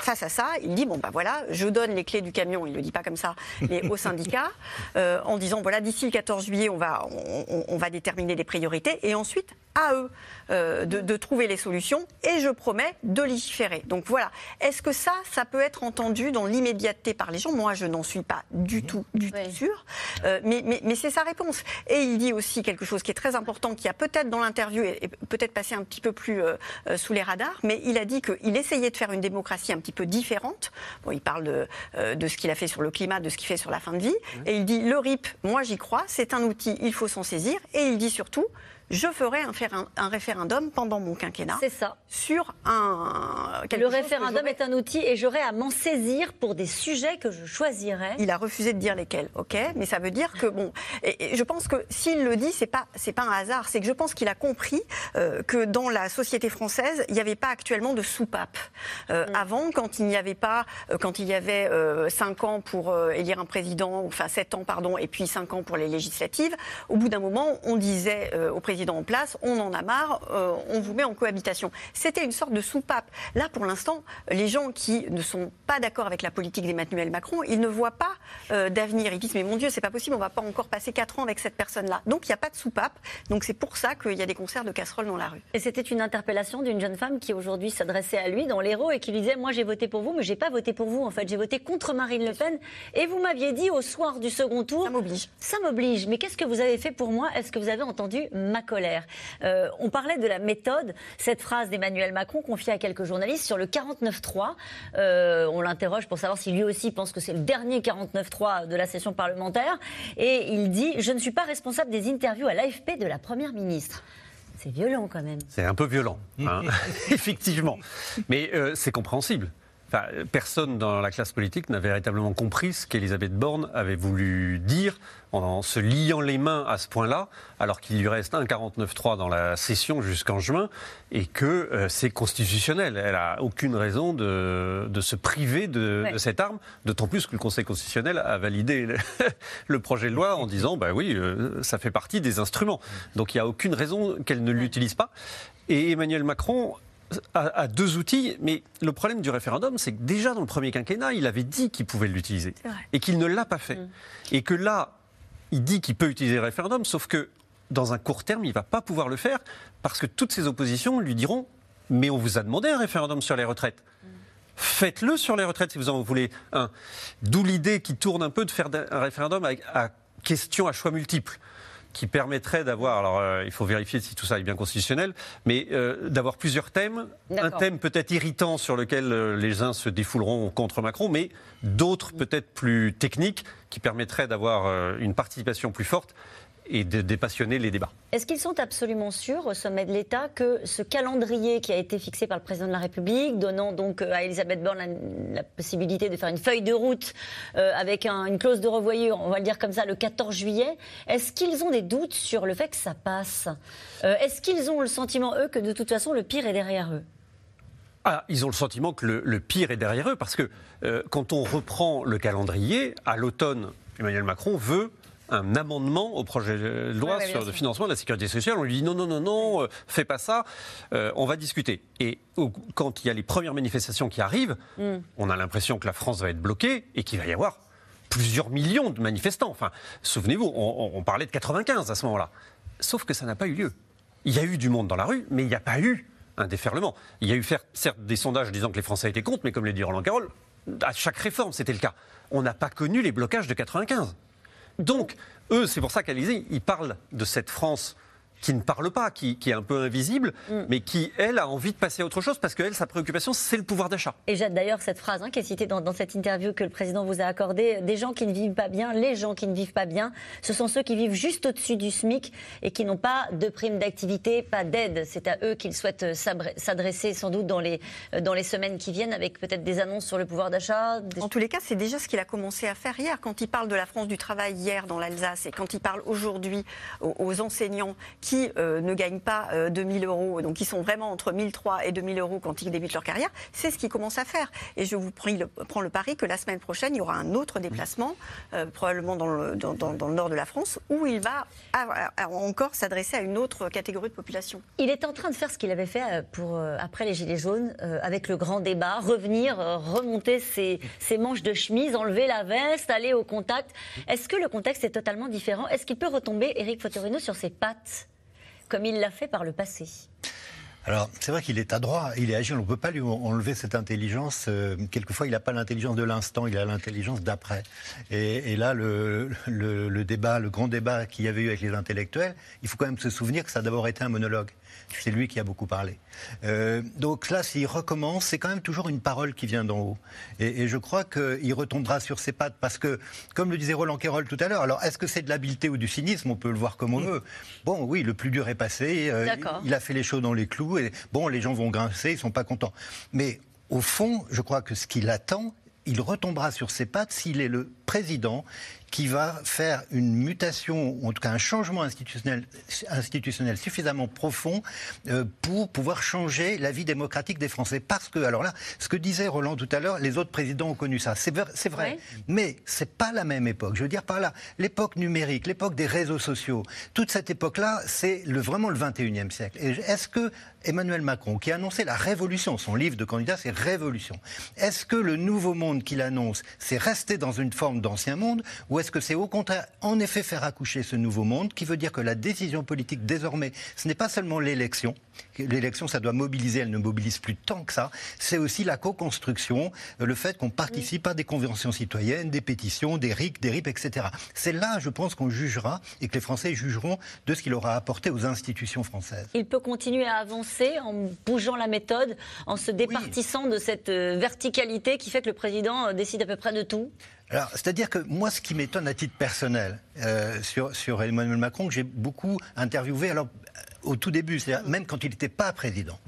face à ça, il dit bon bah voilà, je donne les clés du camion. Il le dit pas comme ça, mais aux syndicats, euh, en disant voilà d'ici le 14 juillet, on va on, on- va déterminer les priorités et ensuite à eux de, de trouver les solutions et je promets de légiférer. Donc voilà, est-ce que ça, ça peut être entendu dans l'immédiateté par les gens? Moi, je n'en suis pas du tout, du tout sûre. Euh, mais mais, mais c'est sa réponse. Et il dit aussi quelque chose qui est très important, qui a peut-être dans l'interview et, peut-être passé un petit peu plus euh, euh, sous les radars, mais il a dit qu'il essayait de faire une démocratie un petit peu différente. Bon, il parle de, euh, de ce qu'il a fait sur le climat, de ce qu'il fait sur la fin de vie. Et il dit le RIP, moi j'y crois, c'est un outil, il faut s'en saisir. Et il dit surtout, je ferai un, faire un, un référendum pendant mon quinquennat. C'est ça. Sur un. Le référendum est un outil et j'aurai à m'en saisir pour des sujets que je choisirais. Il a refusé de dire lesquels, ok, mais ça veut dire que bon, et, et je pense que s'il le dit, c'est pas c'est pas un hasard, c'est que je pense qu'il a compris euh, que dans la société française, il n'y avait pas actuellement de soupape. Euh, Avant, quand il n'y avait pas, euh, quand il y avait euh, cinq ans pour élire un président, enfin sept ans pardon, et puis cinq ans pour les législatives, au bout d'un moment, on disait au président en place, on en a marre, euh, on vous met en cohabitation. C'était une sorte de soupape. Là, pour l'instant, les gens qui ne sont pas d'accord avec la politique d'Emmanuel Macron, ils ne voient pas euh, d'avenir. Ils disent mais mon Dieu, c'est pas possible, on va pas encore passer quatre ans avec cette personne-là. Donc il n'y a pas de soupape. Donc c'est pour ça qu'il y a des concerts de casseroles dans la rue. Et c'était une interpellation d'une jeune femme qui aujourd'hui s'adressait à lui dans l'Hérault et qui lui disait Moi j'ai voté pour vous, mais j'ai pas voté pour vous en fait. J'ai voté contre Marine Le Pen. Et vous m'aviez dit au soir du second tour Ça m'oblige. Ça m'oblige. Mais qu'est-ce que vous avez fait pour moi? Est-ce que vous avez entendu ma colère Euh, On parlait de la méthode. Cette phrase d'Emmanuel Macron confiée à quelques journalistes sur le 49-3. Euh, on l'interroge pour savoir si lui aussi pense que c'est le dernier 49-3 de la session parlementaire. Et il dit Je ne suis pas responsable des interviews à l'AFP de la Première ministre. C'est violent quand même. C'est un peu violent, hein, effectivement. Mais euh, c'est compréhensible. Enfin, personne dans la classe politique n'a véritablement compris ce qu'Elisabeth Borne avait voulu dire en se liant les mains à ce point-là, alors qu'il lui reste un 49-3 dans la session jusqu'en juin, et que euh, c'est constitutionnel. Elle n'a aucune raison de, de se priver de, Ouais. de cette arme, d'autant plus que le Conseil constitutionnel a validé le, le projet de loi en disant, bah oui, euh, ça fait partie des instruments. Donc il n'y a aucune raison qu'elle ne l'utilise pas. Et Emmanuel Macron a deux outils, mais le problème du référendum, c'est que déjà dans le premier quinquennat, il avait dit qu'il pouvait l'utiliser et qu'il ne l'a pas fait. Et que là, il dit qu'il peut utiliser le référendum, sauf que dans un court terme, il ne va pas pouvoir le faire parce que toutes ses oppositions lui diront Mais on vous a demandé un référendum sur les retraites. Faites-le sur les retraites si vous en voulez un. D'où l'idée qui tourne un peu de faire un référendum avec, à question à choix multiples qui permettrait d'avoir, alors euh, il faut vérifier si tout ça est bien constitutionnel, mais euh, d'avoir plusieurs thèmes. Un thème peut-être irritant sur lequel euh, les uns se défouleront contre Macron, mais d'autres peut-être plus techniques qui permettraient d'avoir euh, une participation plus forte et de dépassionner les débats. Est-ce qu'ils sont absolument sûrs au sommet de l'État que ce calendrier qui a été fixé par le président de la République, donnant donc euh, à Elisabeth Borne la, la possibilité de faire une feuille de route euh, avec un- une clause de revoyure, on va le dire comme ça, le 14 juillet, est-ce qu'ils ont des doutes sur le fait que ça passe? Euh, Est-ce qu'ils ont le sentiment, eux, que de toute façon le pire est derrière eux? Ah, ils ont le sentiment que le, le pire est derrière eux, parce que euh, quand on reprend le calendrier, à l'automne, Emmanuel Macron veut un amendement au projet de loi Ouais, sur le financement de la sécurité sociale. On lui dit non, non, non, non, euh, fais pas ça, euh, on va discuter. Et au- quand il y a les premières manifestations qui arrivent, Mm. on a l'impression que la France va être bloquée et qu'il va y avoir plusieurs millions de manifestants. Enfin, souvenez-vous, on, on- on parlait de 95 à ce moment-là. Sauf que ça n'a pas eu lieu. Il y a eu du monde dans la rue, mais il n'y a pas eu un déferlement. Il y a eu faire- certes des sondages disant que les Français étaient contre, mais comme l'a dit Roland Carroll, à chaque réforme, c'était le cas. On n'a pas connu les blocages de 95. Donc, eux, c'est pour ça qu'Alizé, ils parlent de cette France qui ne parle pas, qui, qui est un peu invisible, mais qui, elle, a envie de passer à autre chose parce qu'elle, sa préoccupation, c'est le pouvoir d'achat. Et j'ai d'ailleurs cette phrase hein, qui est citée dans, dans cette interview que le président vous a accordée. Des gens qui ne vivent pas bien, les gens qui ne vivent pas bien, ce sont ceux qui vivent juste au-dessus du SMIC et qui n'ont pas de prime d'activité, pas d'aide. C'est à eux qu'il souhaite euh, s'abre- s'adresser sans doute dans les, euh, dans les semaines qui viennent avec peut-être des annonces sur le pouvoir d'achat. des- En tous les cas, c'est déjà ce qu'il a commencé à faire hier. Quand il parle de la France du travail hier dans l'Alsace et quand il parle aujourd'hui aux, aux enseignants qui euh, ne gagnent pas euh, 2000 euros, donc qui sont vraiment entre 1003 et 2000 euros quand ils débutent leur carrière, c'est ce qu'il commence à faire. Et je vous prie le- prends le pari que la semaine prochaine, il y aura un autre déplacement, euh, probablement dans le, dans- dans- dans le nord de la France, où il va avoir- avoir encore s'adresser à une autre catégorie de population. Il est en train de faire ce qu'il avait fait euh, pour, euh, après les Gilets jaunes, euh, avec le grand débat, revenir, euh, remonter ses, ses manches de chemise, enlever la veste, aller au contact. Est-ce que le contexte est totalement différent? Est-ce qu'il peut retomber, Éric Fotorino, sur ses pattes, comme il l'a fait par le passé Alors, c'est vrai qu'il est adroit, il est agile, on ne peut pas lui enlever cette intelligence. Euh, quelquefois, il n'a pas l'intelligence de l'instant, il a l'intelligence d'après. Et, là, le, le, débat, le grand débat qu'il y avait eu avec les intellectuels, il faut quand même se souvenir que ça a d'abord été un monologue. C'est lui qui a beaucoup parlé. Euh, donc là, s'il recommence, c'est quand même toujours une parole qui vient d'en haut. Et, je crois qu'il retombera sur ses pattes parce que, comme le disait Roland Quérol tout à l'heure, alors est-ce que c'est de l'habileté ou du cynisme? On peut le voir comme on veut. Bon, oui, le plus dur est passé. Euh, il a fait les choses dans les clous. Et bon, les gens vont grincer, ils sont pas contents. Mais au fond, je crois que ce qu'il attend, il retombera sur ses pattes s'il est le président qui va faire une mutation, ou en tout cas un changement institutionnel, institutionnel suffisamment profond euh, pour pouvoir changer la vie démocratique des Français. Parce que, alors là, ce que disait Roland tout à l'heure, les autres présidents ont connu ça. C'est vrai, vrai. mais c'est pas la même époque. Je veux dire par là, l'époque numérique, l'époque des réseaux sociaux, toute cette époque-là, c'est le, vraiment le 21e siècle. Est-ce que Emmanuel Macron, qui a annoncé la révolution, son livre de candidat, c'est Révolution, est-ce que le nouveau monde qu'il annonce, c'est rester dans une forme d'ancien monde, ou est-ce que c'est au contraire, en effet, faire accoucher ce nouveau monde, qui veut dire que la décision politique, désormais, ce n'est pas seulement l'élection. L'élection, ça doit mobiliser, elle ne mobilise plus tant que ça. C'est aussi la co-construction, euh, le fait qu'on participe à des conventions citoyennes, des pétitions, des RIC, des RIP, etc. C'est là, je pense, qu'on jugera et que les Français jugeront de ce qu'il aura apporté aux institutions françaises. Il peut continuer à avancer en bougeant la méthode, en se départissant de cette euh, verticalité qui fait que le président euh, décide à peu près de tout? Alors, c'est-à-dire que moi, ce qui m'étonne à titre personnel euh, sur, sur Emmanuel Macron, que j'ai beaucoup interviewé, alors au tout début, c'est-à-dire même quand il n'était pas président.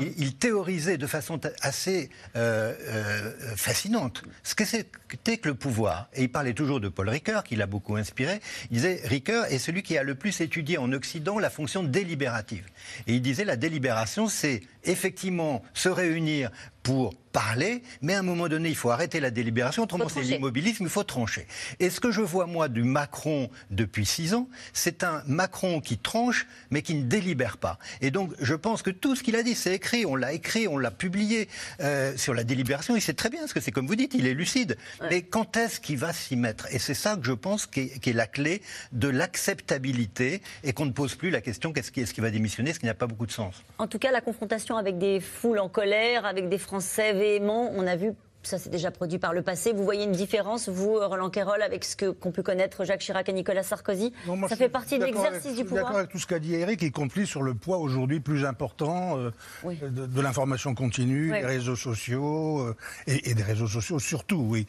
Il, théorisait de façon assez euh, euh, fascinante ce que c'était que le pouvoir. Et il parlait toujours de Paul Ricoeur, qui l'a beaucoup inspiré. Il disait Ricoeur est celui qui a le plus étudié en Occident la fonction délibérative. Et il disait la délibération, c'est effectivement se réunir pour parler, mais à un moment donné, il faut arrêter la délibération, autrement c'est l'immobilisme, il faut trancher. Et ce que je vois, moi, du Macron depuis six ans, c'est un Macron qui tranche, mais qui ne délibère pas. Et donc, je pense que tout ce qu'il a dit, c'est écrit, on l'a écrit, on l'a publié euh, sur la délibération, il sait très bien, parce que c'est comme vous dites, il est lucide. Mais quand est-ce qu'il va s'y mettre? Et c'est ça que je pense qui est, la clé de l'acceptabilité, et qu'on ne pose plus la question, qu'est-ce qui, est -ce qui va démissionner, ce qui n'a pas beaucoup de sens? En tout cas, la confrontation avec des foules en colère, avec des Français véhéments. On a vu ça s'est déjà produit par le passé. Vous voyez une différence, vous, Roland Quérol, avec ce qu'ont pu connaître Jacques Chirac et Nicolas Sarkozy Ça fait partie de l'exercice du pouvoir. Je suis d'accord avec tout ce qu'a dit Eric, y compris sur le poids aujourd'hui plus important euh, de, l'information continue, des réseaux sociaux, euh, et, des réseaux sociaux surtout, oui.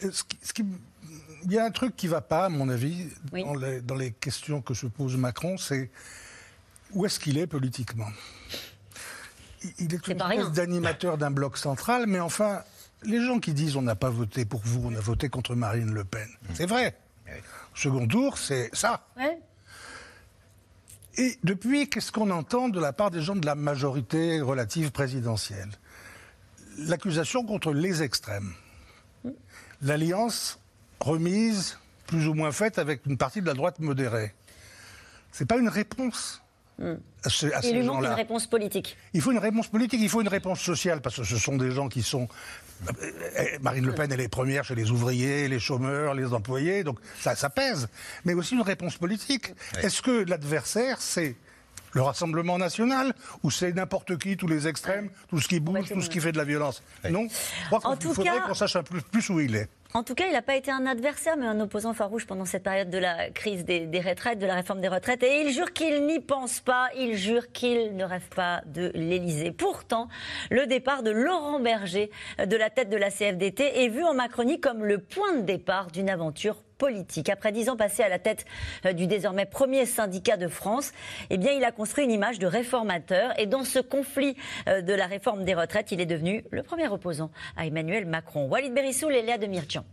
Ce qui, il y a un truc qui ne va pas, à mon avis, dans, les, dans les questions que se pose Macron, c'est où est-ce qu'il est politiquement? Il est une espèce d'animateur d'un bloc central, mais enfin, les gens qui disent on n'a pas voté pour vous, on a voté contre Marine Le Pen, mmh. c'est vrai. Second tour, c'est ça. Et depuis, qu'est-ce qu'on entend de la part des gens de la majorité relative présidentielle? L'accusation contre les extrêmes. Mmh. L'alliance remise, plus ou moins faite, avec une partie de la droite modérée. C'est pas une réponse. Hmm. il lui manque une réponse politique. Il faut une réponse politique, il faut une réponse sociale, parce que ce sont des gens qui sont. Euh, euh, Marine Le Pen, elle est première chez les ouvriers, les chômeurs, les employés, donc ça, ça pèse. Mais aussi une réponse politique. Est-ce que l'adversaire, c'est le Rassemblement national ou c'est n'importe qui, tous les extrêmes, tout ce qui bouge, tout ce qui fait de la violence? Non Je crois qu'il faudrait qu'on sache un peu plus où il est. En tout cas, il n'a pas été un adversaire, mais un opposant farouche pendant cette période de la crise des, retraites, de la réforme des retraites. Et il jure qu'il n'y pense pas, il jure qu'il ne rêve pas de l'Élysée. Pourtant, le départ de Laurent Berger de la tête de la CFDT est vu en Macronie comme le point de départ d'une aventure Après dix ans passés à la tête euh, du désormais premier syndicat de France, eh bien, il a construit une image de réformateur. Et dans ce conflit euh, de la réforme des retraites, il est devenu le premier opposant à Emmanuel Macron. Walid Berissoul et Léa Demirjian.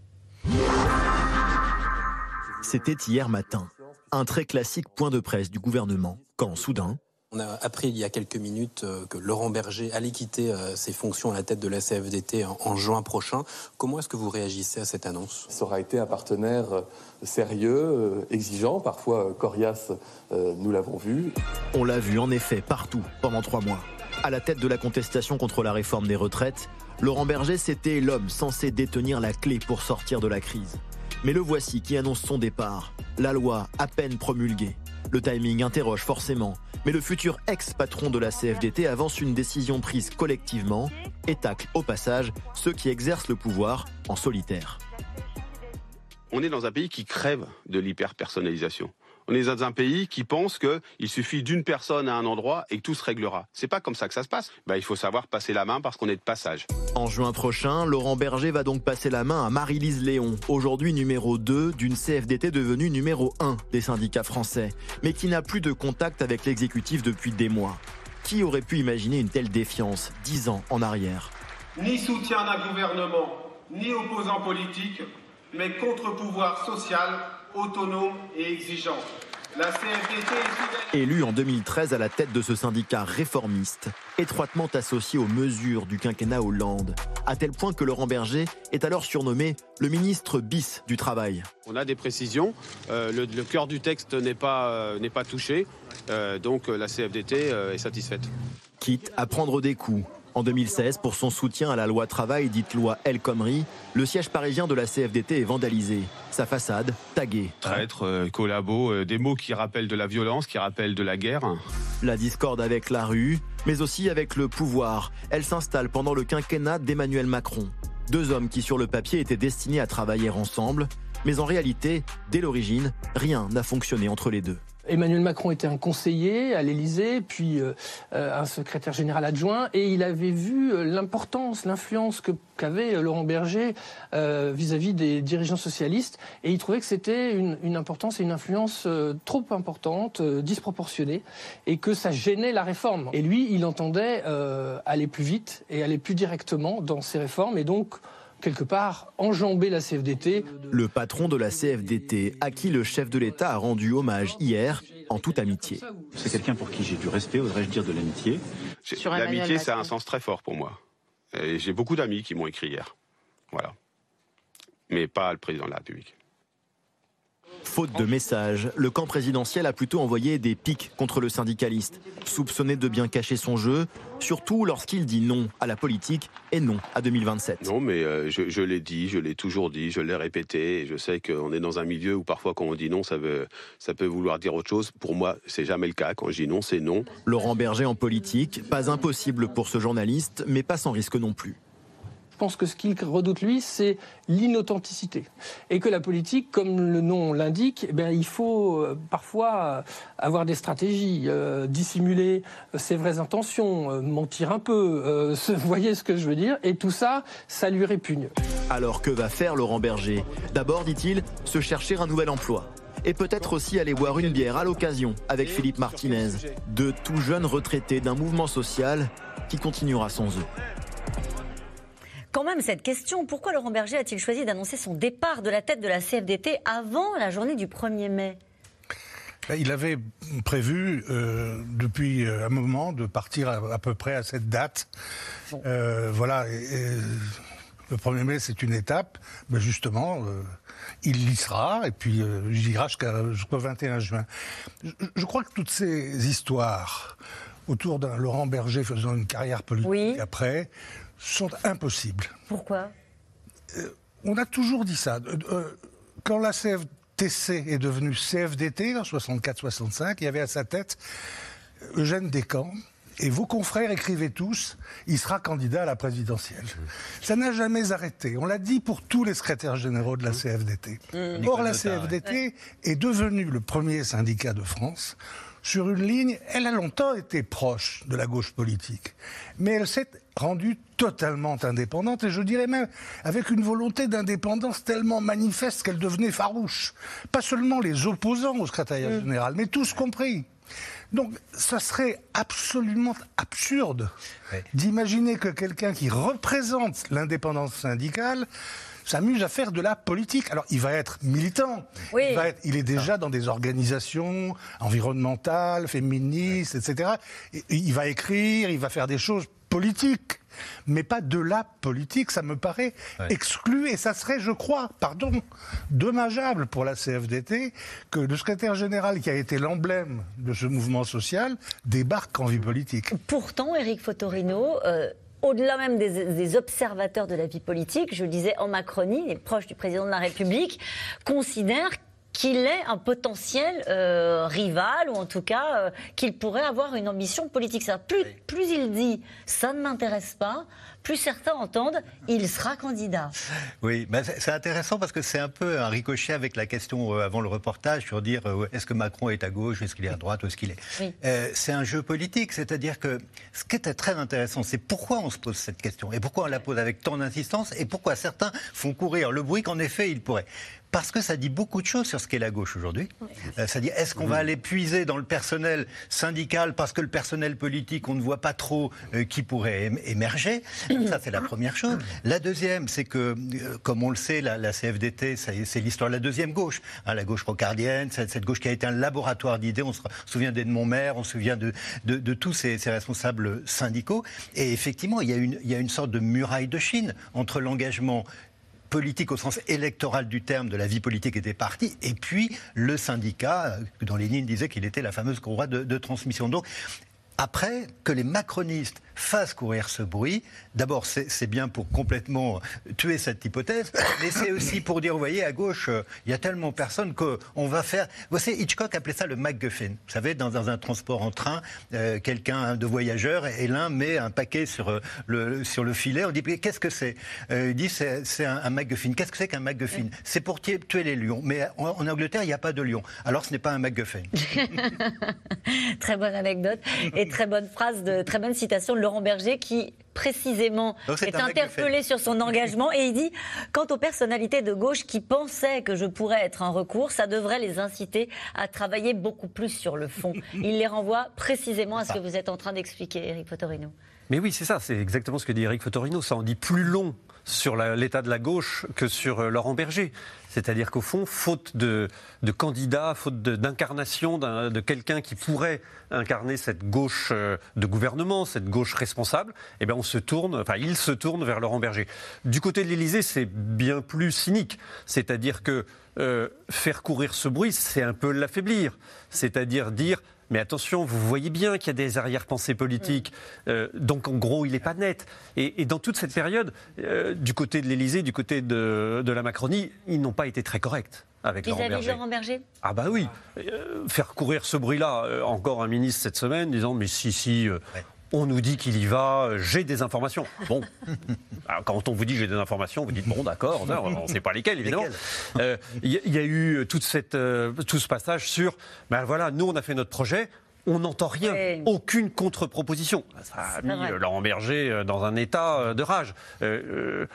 C'était hier matin, un très classique point de presse du gouvernement, quand soudain, on a appris il y a quelques minutes euh, que Laurent Berger allait quitter euh, ses fonctions à la tête de la CFDT en, juin prochain. Comment est-ce que vous réagissez à cette annonce? Ça aura été un partenaire euh, sérieux, exigeant, parfois coriace, nous l'avons vu. On l'a vu en effet partout pendant trois mois. À la tête de la contestation contre la réforme des retraites, Laurent Berger, c'était l'homme censé détenir la clé pour sortir de la crise. Mais le voici qui annonce son départ, la loi à peine promulguée. Le timing interroge forcément, mais le futur ex-patron de la CFDT avance une décision prise collectivement et tacle au passage ceux qui exercent le pouvoir en solitaire. On est dans un pays qui crève de l'hyper-personnalisation. On est dans un pays qui pense qu'il suffit d'une personne à un endroit et que tout se réglera. C'est pas comme ça que ça se passe. Bah, il faut savoir passer la main parce qu'on est de passage. En juin prochain, Laurent Berger va donc passer la main à Marie-Lise Léon, aujourd'hui numéro 2 d'une CFDT devenue numéro 1 des syndicats français, mais qui n'a plus de contact avec l'exécutif depuis des mois. Qui aurait pu imaginer une telle défiance dix ans en arrière? Ni soutien d'un gouvernement, ni opposant politique, mais contre-pouvoir social autonome et exigeant. La CFDT est Élu en 2013 à la tête de ce syndicat réformiste, étroitement associé aux mesures du quinquennat Hollande, à tel point que Laurent Berger est alors surnommé le ministre bis du travail. On a des précisions. Euh, le, le, cœur du texte n'est pas, euh, n'est pas touché. Euh, donc la CFDT est satisfaite. Quitte à prendre des coups en 2016, pour son soutien à la loi travail dite loi El Khomri, le siège parisien de la CFDT est vandalisé. Sa façade taguée. Traître, euh, collabo, euh, des mots qui rappellent de la violence, qui rappellent de la guerre. La discorde avec la rue, mais aussi avec le pouvoir. Elle s'installe pendant le quinquennat d'Emmanuel Macron. Deux hommes qui sur le papier étaient destinés à travailler ensemble, mais en réalité, dès l'origine, rien n'a fonctionné entre les deux. Emmanuel Macron était un conseiller à l'Élysée, puis euh, un secrétaire général adjoint, et il avait vu euh, l'importance, l'influence qu'avait euh, Laurent Berger vis-à-vis des dirigeants socialistes, et il trouvait que c'était une, importance et une influence trop importante, disproportionnée, et que ça gênait la réforme. Et lui, il entendait aller plus vite et aller plus directement dans ces réformes, et donc quelque part, enjamber la CFDT. Le patron de la CFDT, à qui le chef de l'État a rendu hommage hier, en toute amitié. C'est quelqu'un pour qui j'ai du respect, oserais-je dire de l'amitié. L'amitié, ça a un sens très fort pour moi. J'ai beaucoup d'amis qui m'ont écrit hier. Voilà. Mais pas le président de la République. Faute de messages, le camp présidentiel a plutôt envoyé des pics contre le syndicaliste, soupçonné de bien cacher son jeu, surtout lorsqu'il dit non à la politique et non à 2027. Non, mais euh, je, je l'ai dit, je l'ai toujours dit, je l'ai répété, et je sais qu'on est dans un milieu où parfois quand on dit non, ça, veut, ça peut vouloir dire autre chose. Pour moi, c'est jamais le cas. Quand je dis non, c'est non. Laurent Berger en politique, pas impossible pour ce journaliste, mais pas sans risque non plus. Je pense que ce qu'il redoute, lui, c'est l'inauthenticité. Et que la politique, comme le nom l'indique, eh il faut euh, parfois avoir des stratégies, euh, dissimuler ses vraies intentions, euh, mentir un peu, euh, voyez ce que je veux dire Et tout ça, ça lui répugne. Alors que va faire Laurent Berger? D'abord, dit-il, se chercher un nouvel emploi et peut-être aussi aller boire une bière à l'occasion avec Philippe Martinez, de tout jeunes retraités d'un mouvement social qui continuera sans eux quand même cette question. Pourquoi Laurent Berger a-t-il choisi d'annoncer son départ de la tête de la CFDT avant la journée du 1er mai? Ben, il avait prévu euh, depuis un moment de partir à, à, peu près à cette date. Bon. Euh, voilà. Et, et, le 1er mai, c'est une étape. Mais justement, euh, il y sera. Et puis, il ira jusqu'au jusqu 21 juin. Je, je, crois que toutes ces histoires autour d'un Laurent Berger faisant une carrière politique oui. après sont impossibles. Pourquoi? Euh, On a toujours dit ça. Euh, quand la CFTC est devenue CFDT en 64-65, il y avait à sa tête Eugène Descamps. Et vos confrères écrivaient tous, il sera candidat à la présidentielle. Ça n'a jamais arrêté. On l'a dit pour tous les secrétaires généraux de la CFDT. Mmh. Or, la CFDT ouais. est devenue le premier syndicat de France sur une ligne, elle a longtemps été proche de la gauche politique, mais elle s'est rendue totalement indépendante, et je dirais même avec une volonté d'indépendance tellement manifeste qu'elle devenait farouche. Pas seulement les opposants au secrétariat mmh. général, mais tous compris. Donc, ça serait absolument absurde oui. d'imaginer que quelqu'un qui représente l'indépendance syndicale s'amuse à faire de la politique. Alors, il va être militant. Oui. Il, va être, il, est déjà dans des organisations environnementales, féministes, etc. Et, il va écrire, il va faire des choses politiques. Mais pas de la politique, ça me paraît ouais. exclu et ça serait, je crois, pardon, dommageable pour la CFDT que le secrétaire général qui a été l'emblème de ce mouvement social débarque en vie politique. Pourtant, Éric Fotorino, euh, au-delà même des, des, observateurs de la vie politique, je le disais en Macronie, les proches du président de la République, considèrent qu'il est un potentiel euh, rival ou en tout cas euh, qu'il pourrait avoir une ambition politique. Ça, plus, plus il dit ça ne m'intéresse pas, plus certains entendent il sera candidat. Oui, mais c'est intéressant parce que c'est un peu un ricochet avec la question euh, avant le reportage sur dire est-ce que Macron est à gauche, est-ce qu'il est à droite, où est-ce qu'il est. Oui. Euh, c'est un jeu politique, c'est-à-dire que ce qui était très intéressant, c'est pourquoi on se pose cette question et pourquoi on la pose avec tant d'insistance et pourquoi certains font courir le bruit qu'en effet ils pourraient. Parce que ça dit beaucoup de choses sur ce qu'est la gauche aujourd'hui. Euh, ça dit est-ce qu'on va aller puiser dans le personnel syndical parce que le personnel politique, on ne voit pas trop euh, qui pourrait ém- émerger? Ça, c'est la première chose. La deuxième, c'est que, euh, comme on le sait, la, la CFDT, c'est l'histoire de la deuxième gauche. Hein, la gauche rocardienne, cette, cette gauche qui a été un laboratoire d'idées. On se souvient d'Edmond Maire, on se souvient de, de, de tous ces, ces responsables syndicaux. Et effectivement, il y, a une, il y a une sorte de muraille de Chine entre l'engagement politique au sens électoral du terme de la vie politique et des partis, et puis le syndicat, euh, dont Lénine disait qu'il était la fameuse courroie de transmission. Donc, après que les macronistes fassent courir ce bruit, d'abord c'est bien pour complètement tuer cette hypothèse, mais c'est aussi pour dire, vous voyez, à gauche, il y a tellement personne qu'on va faire... Vous savez, Hitchcock appelait ça le MacGuffin. Vous savez, dans, dans un transport en train, euh, quelqu'un de voyageur, et l'un met un paquet sur, euh, le, sur le filet, on dit, mais qu'est-ce que c'est? Euh, Il dit, c'est c'est un, un MacGuffin. Qu'est-ce que c'est qu'un MacGuffin? C'est pour tuer, tuer les lions. Mais en, en Angleterre, il n'y a pas de lions. Alors ce n'est pas un MacGuffin. très bonne anecdote et très bonne phrase, de, très bonne citation de Laurent Berger qui précisément Donc, est interpellé sur son engagement et il dit quant aux personnalités de gauche qui pensaient que je pourrais être un recours, ça devrait les inciter à travailler beaucoup plus sur le fond. Il les renvoie précisément à ce que vous êtes en train d'expliquer, Eric Fotorino. Mais oui, c'est ça, c'est exactement ce que dit Eric Fotorino. Ça en dit plus long sur l'état de la gauche que sur euh, Laurent Berger. C'est-à-dire qu'au fond, faute de, de candidats, faute d'incarnation de quelqu'un qui pourrait incarner cette gauche euh, de gouvernement, cette gauche responsable, eh bien on se tourne, enfin il se tourne vers Laurent Berger. Du côté de l'Élysée, c'est bien plus cynique. C'est-à-dire que euh, faire courir ce bruit, c'est un peu l'affaiblir. C'est-à-dire dire mais attention, vous voyez bien qu'il y a des arrière-pensées politiques. Euh, donc, en gros, il n'est pas net. Et, et dans toute cette période, euh, du côté de l'Élysée, du côté de, de la Macronie, ils n'ont pas été très corrects avec Laurent Berger. Laurent Berger? Ah bah oui, Euh, faire courir ce bruit-là, euh, encore un ministre cette semaine disant mais si si. euh, On nous dit qu'il y va, euh, j'ai des informations. Bon, Alors, quand on vous dit j'ai des informations, vous dites bon d'accord, on ne sait pas lesquelles évidemment. Euh, Il y, a- il y a eu toute cette, euh, tout ce passage sur, ben voilà, nous on a fait notre projet, on n'entend rien, Ouais. aucune contre-proposition. Ça a mis vrai. Laurent Berger dans un état de rage. Euh,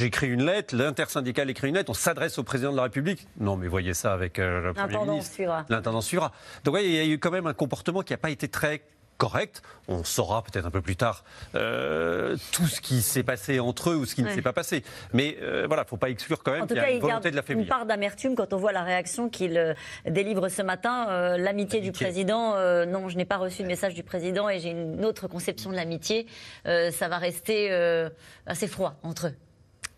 écrit une lettre, l'intersyndicale écrit une lettre, on s'adresse au président de la République. Non mais voyez ça avec euh, le Premier L'intendant ministre. suivra. L'intendant suivra. Donc ouais, il y a eu quand même un comportement qui n'a pas été très correct. On saura peut-être un peu plus tard euh, tout ce qui s'est passé entre eux ou ce qui ne s'est pas passé. Mais euh, voilà, faut pas exclure quand même qu'il y a une il volonté de la une part d'amertume quand on voit la réaction qu'il euh, délivre ce matin. Euh, l'amitié du président, euh, non, je n'ai pas reçu de message du président et j'ai une autre conception de l'amitié. Euh, ça va rester euh, assez froid entre eux.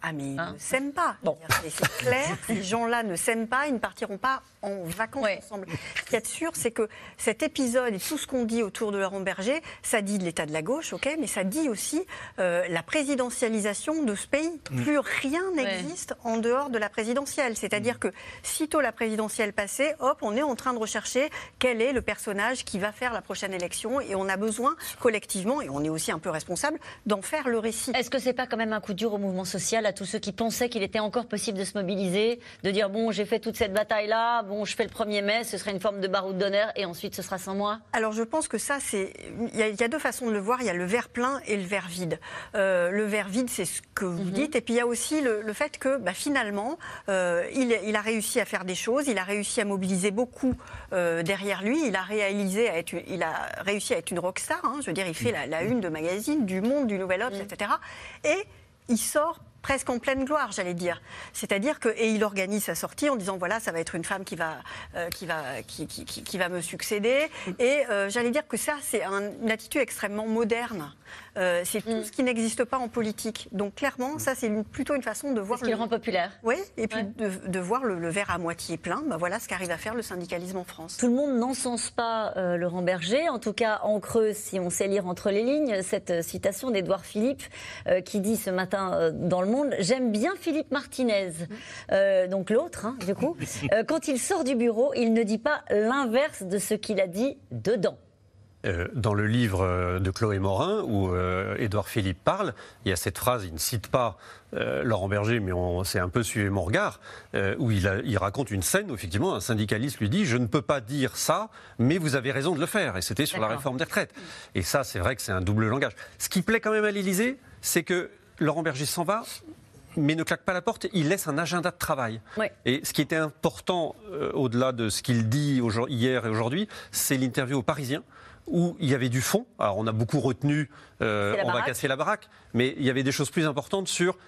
Ah, mais ils Hein ne s'aiment pas. C'est- C'est clair, ces gens-là ne s'aiment pas, ils ne partiront pas en vacances ensemble. Ce qu'il y a de sûr, c'est que cet épisode et tout ce qu'on dit autour de Laurent Berger, ça dit de l'état de la gauche, ok, mais ça dit aussi euh, la présidentialisation de ce pays. Mm. Plus rien n'existe en dehors de la présidentielle. C'est-à-dire que sitôt la présidentielle passée, hop, on est en train de rechercher quel est le personnage qui va faire la prochaine élection et on a besoin collectivement, et on est aussi un peu responsable, d'en faire le récit. Est-ce que c'est pas quand même un coup dur au mouvement social, à tous ceux qui pensaient qu'il était encore possible de se mobiliser, de dire bon, j'ai fait toute cette bataille-là, bon, je fais le 1er mai, ce serait une forme de baroud d'honneur et ensuite ce sera sans moi Alors je pense que ça, c'est. Il y, a- il y a deux façons de le voir. Il y a le verre plein et le verre vide. Euh, le verre vide, c'est ce que vous dites. Et puis il y a aussi le, le fait que bah, finalement, euh, il, il a réussi à faire des choses. Il a réussi à mobiliser beaucoup euh, derrière lui. Il a réalisé, à être, il a réussi à être une rockstar. hein. Je veux dire, il fait la, la une de magazine, du Monde, du Nouvel Obs, etc. Et il sort presque en pleine gloire, j'allais dire. C'est-à-dire que et il organise sa sortie en disant voilà, ça va être une femme qui va euh, qui va qui, qui- qui- qui va me succéder. Et euh, j'allais dire que ça, c'est un- une attitude extrêmement moderne. Euh, c'est tout ce qui n'existe pas en politique. Donc clairement, ça, c'est plutôt une façon de voir. ce qui le rend populaire. Oui, et puis de, de voir le, le verre à moitié plein. Bah, voilà ce qu'arrive à faire le syndicalisme en France. Tout le monde n'encense pas euh, Laurent Berger. En tout cas, en creux, si on sait lire entre les lignes, cette citation d'Édouard Philippe euh, qui dit ce matin dans Le Monde Monde. J'aime bien Philippe Martinez, euh, donc l'autre, hein, du coup. Euh, quand il sort du bureau, il ne dit pas l'inverse de ce qu'il a dit dedans. Euh, dans le livre de Chloé Morin, où Édouard Philippe parle, il y a cette phrase, il ne cite pas euh, Laurent Berger, mais on c'est un peu suivi mon regard, euh, où il, a- il raconte une scène où effectivement un syndicaliste lui dit Je ne peux pas dire ça, mais vous avez raison de le faire. Et c'était sur la réforme des retraites. Et ça, c'est vrai que c'est un double langage. Ce qui plaît quand même à l'Élysée, c'est que Laurent Berger s'en va. Mais ne claque pas la porte, il laisse un agenda de travail. Ouais. Et ce qui était important, euh, au-delà de ce qu'il dit hier et aujourd'hui, c'est l'interview au Parisien, où il y avait du fond. Alors on a beaucoup retenu, euh, on va casser la baraque, mais il y avait des choses plus importantes sur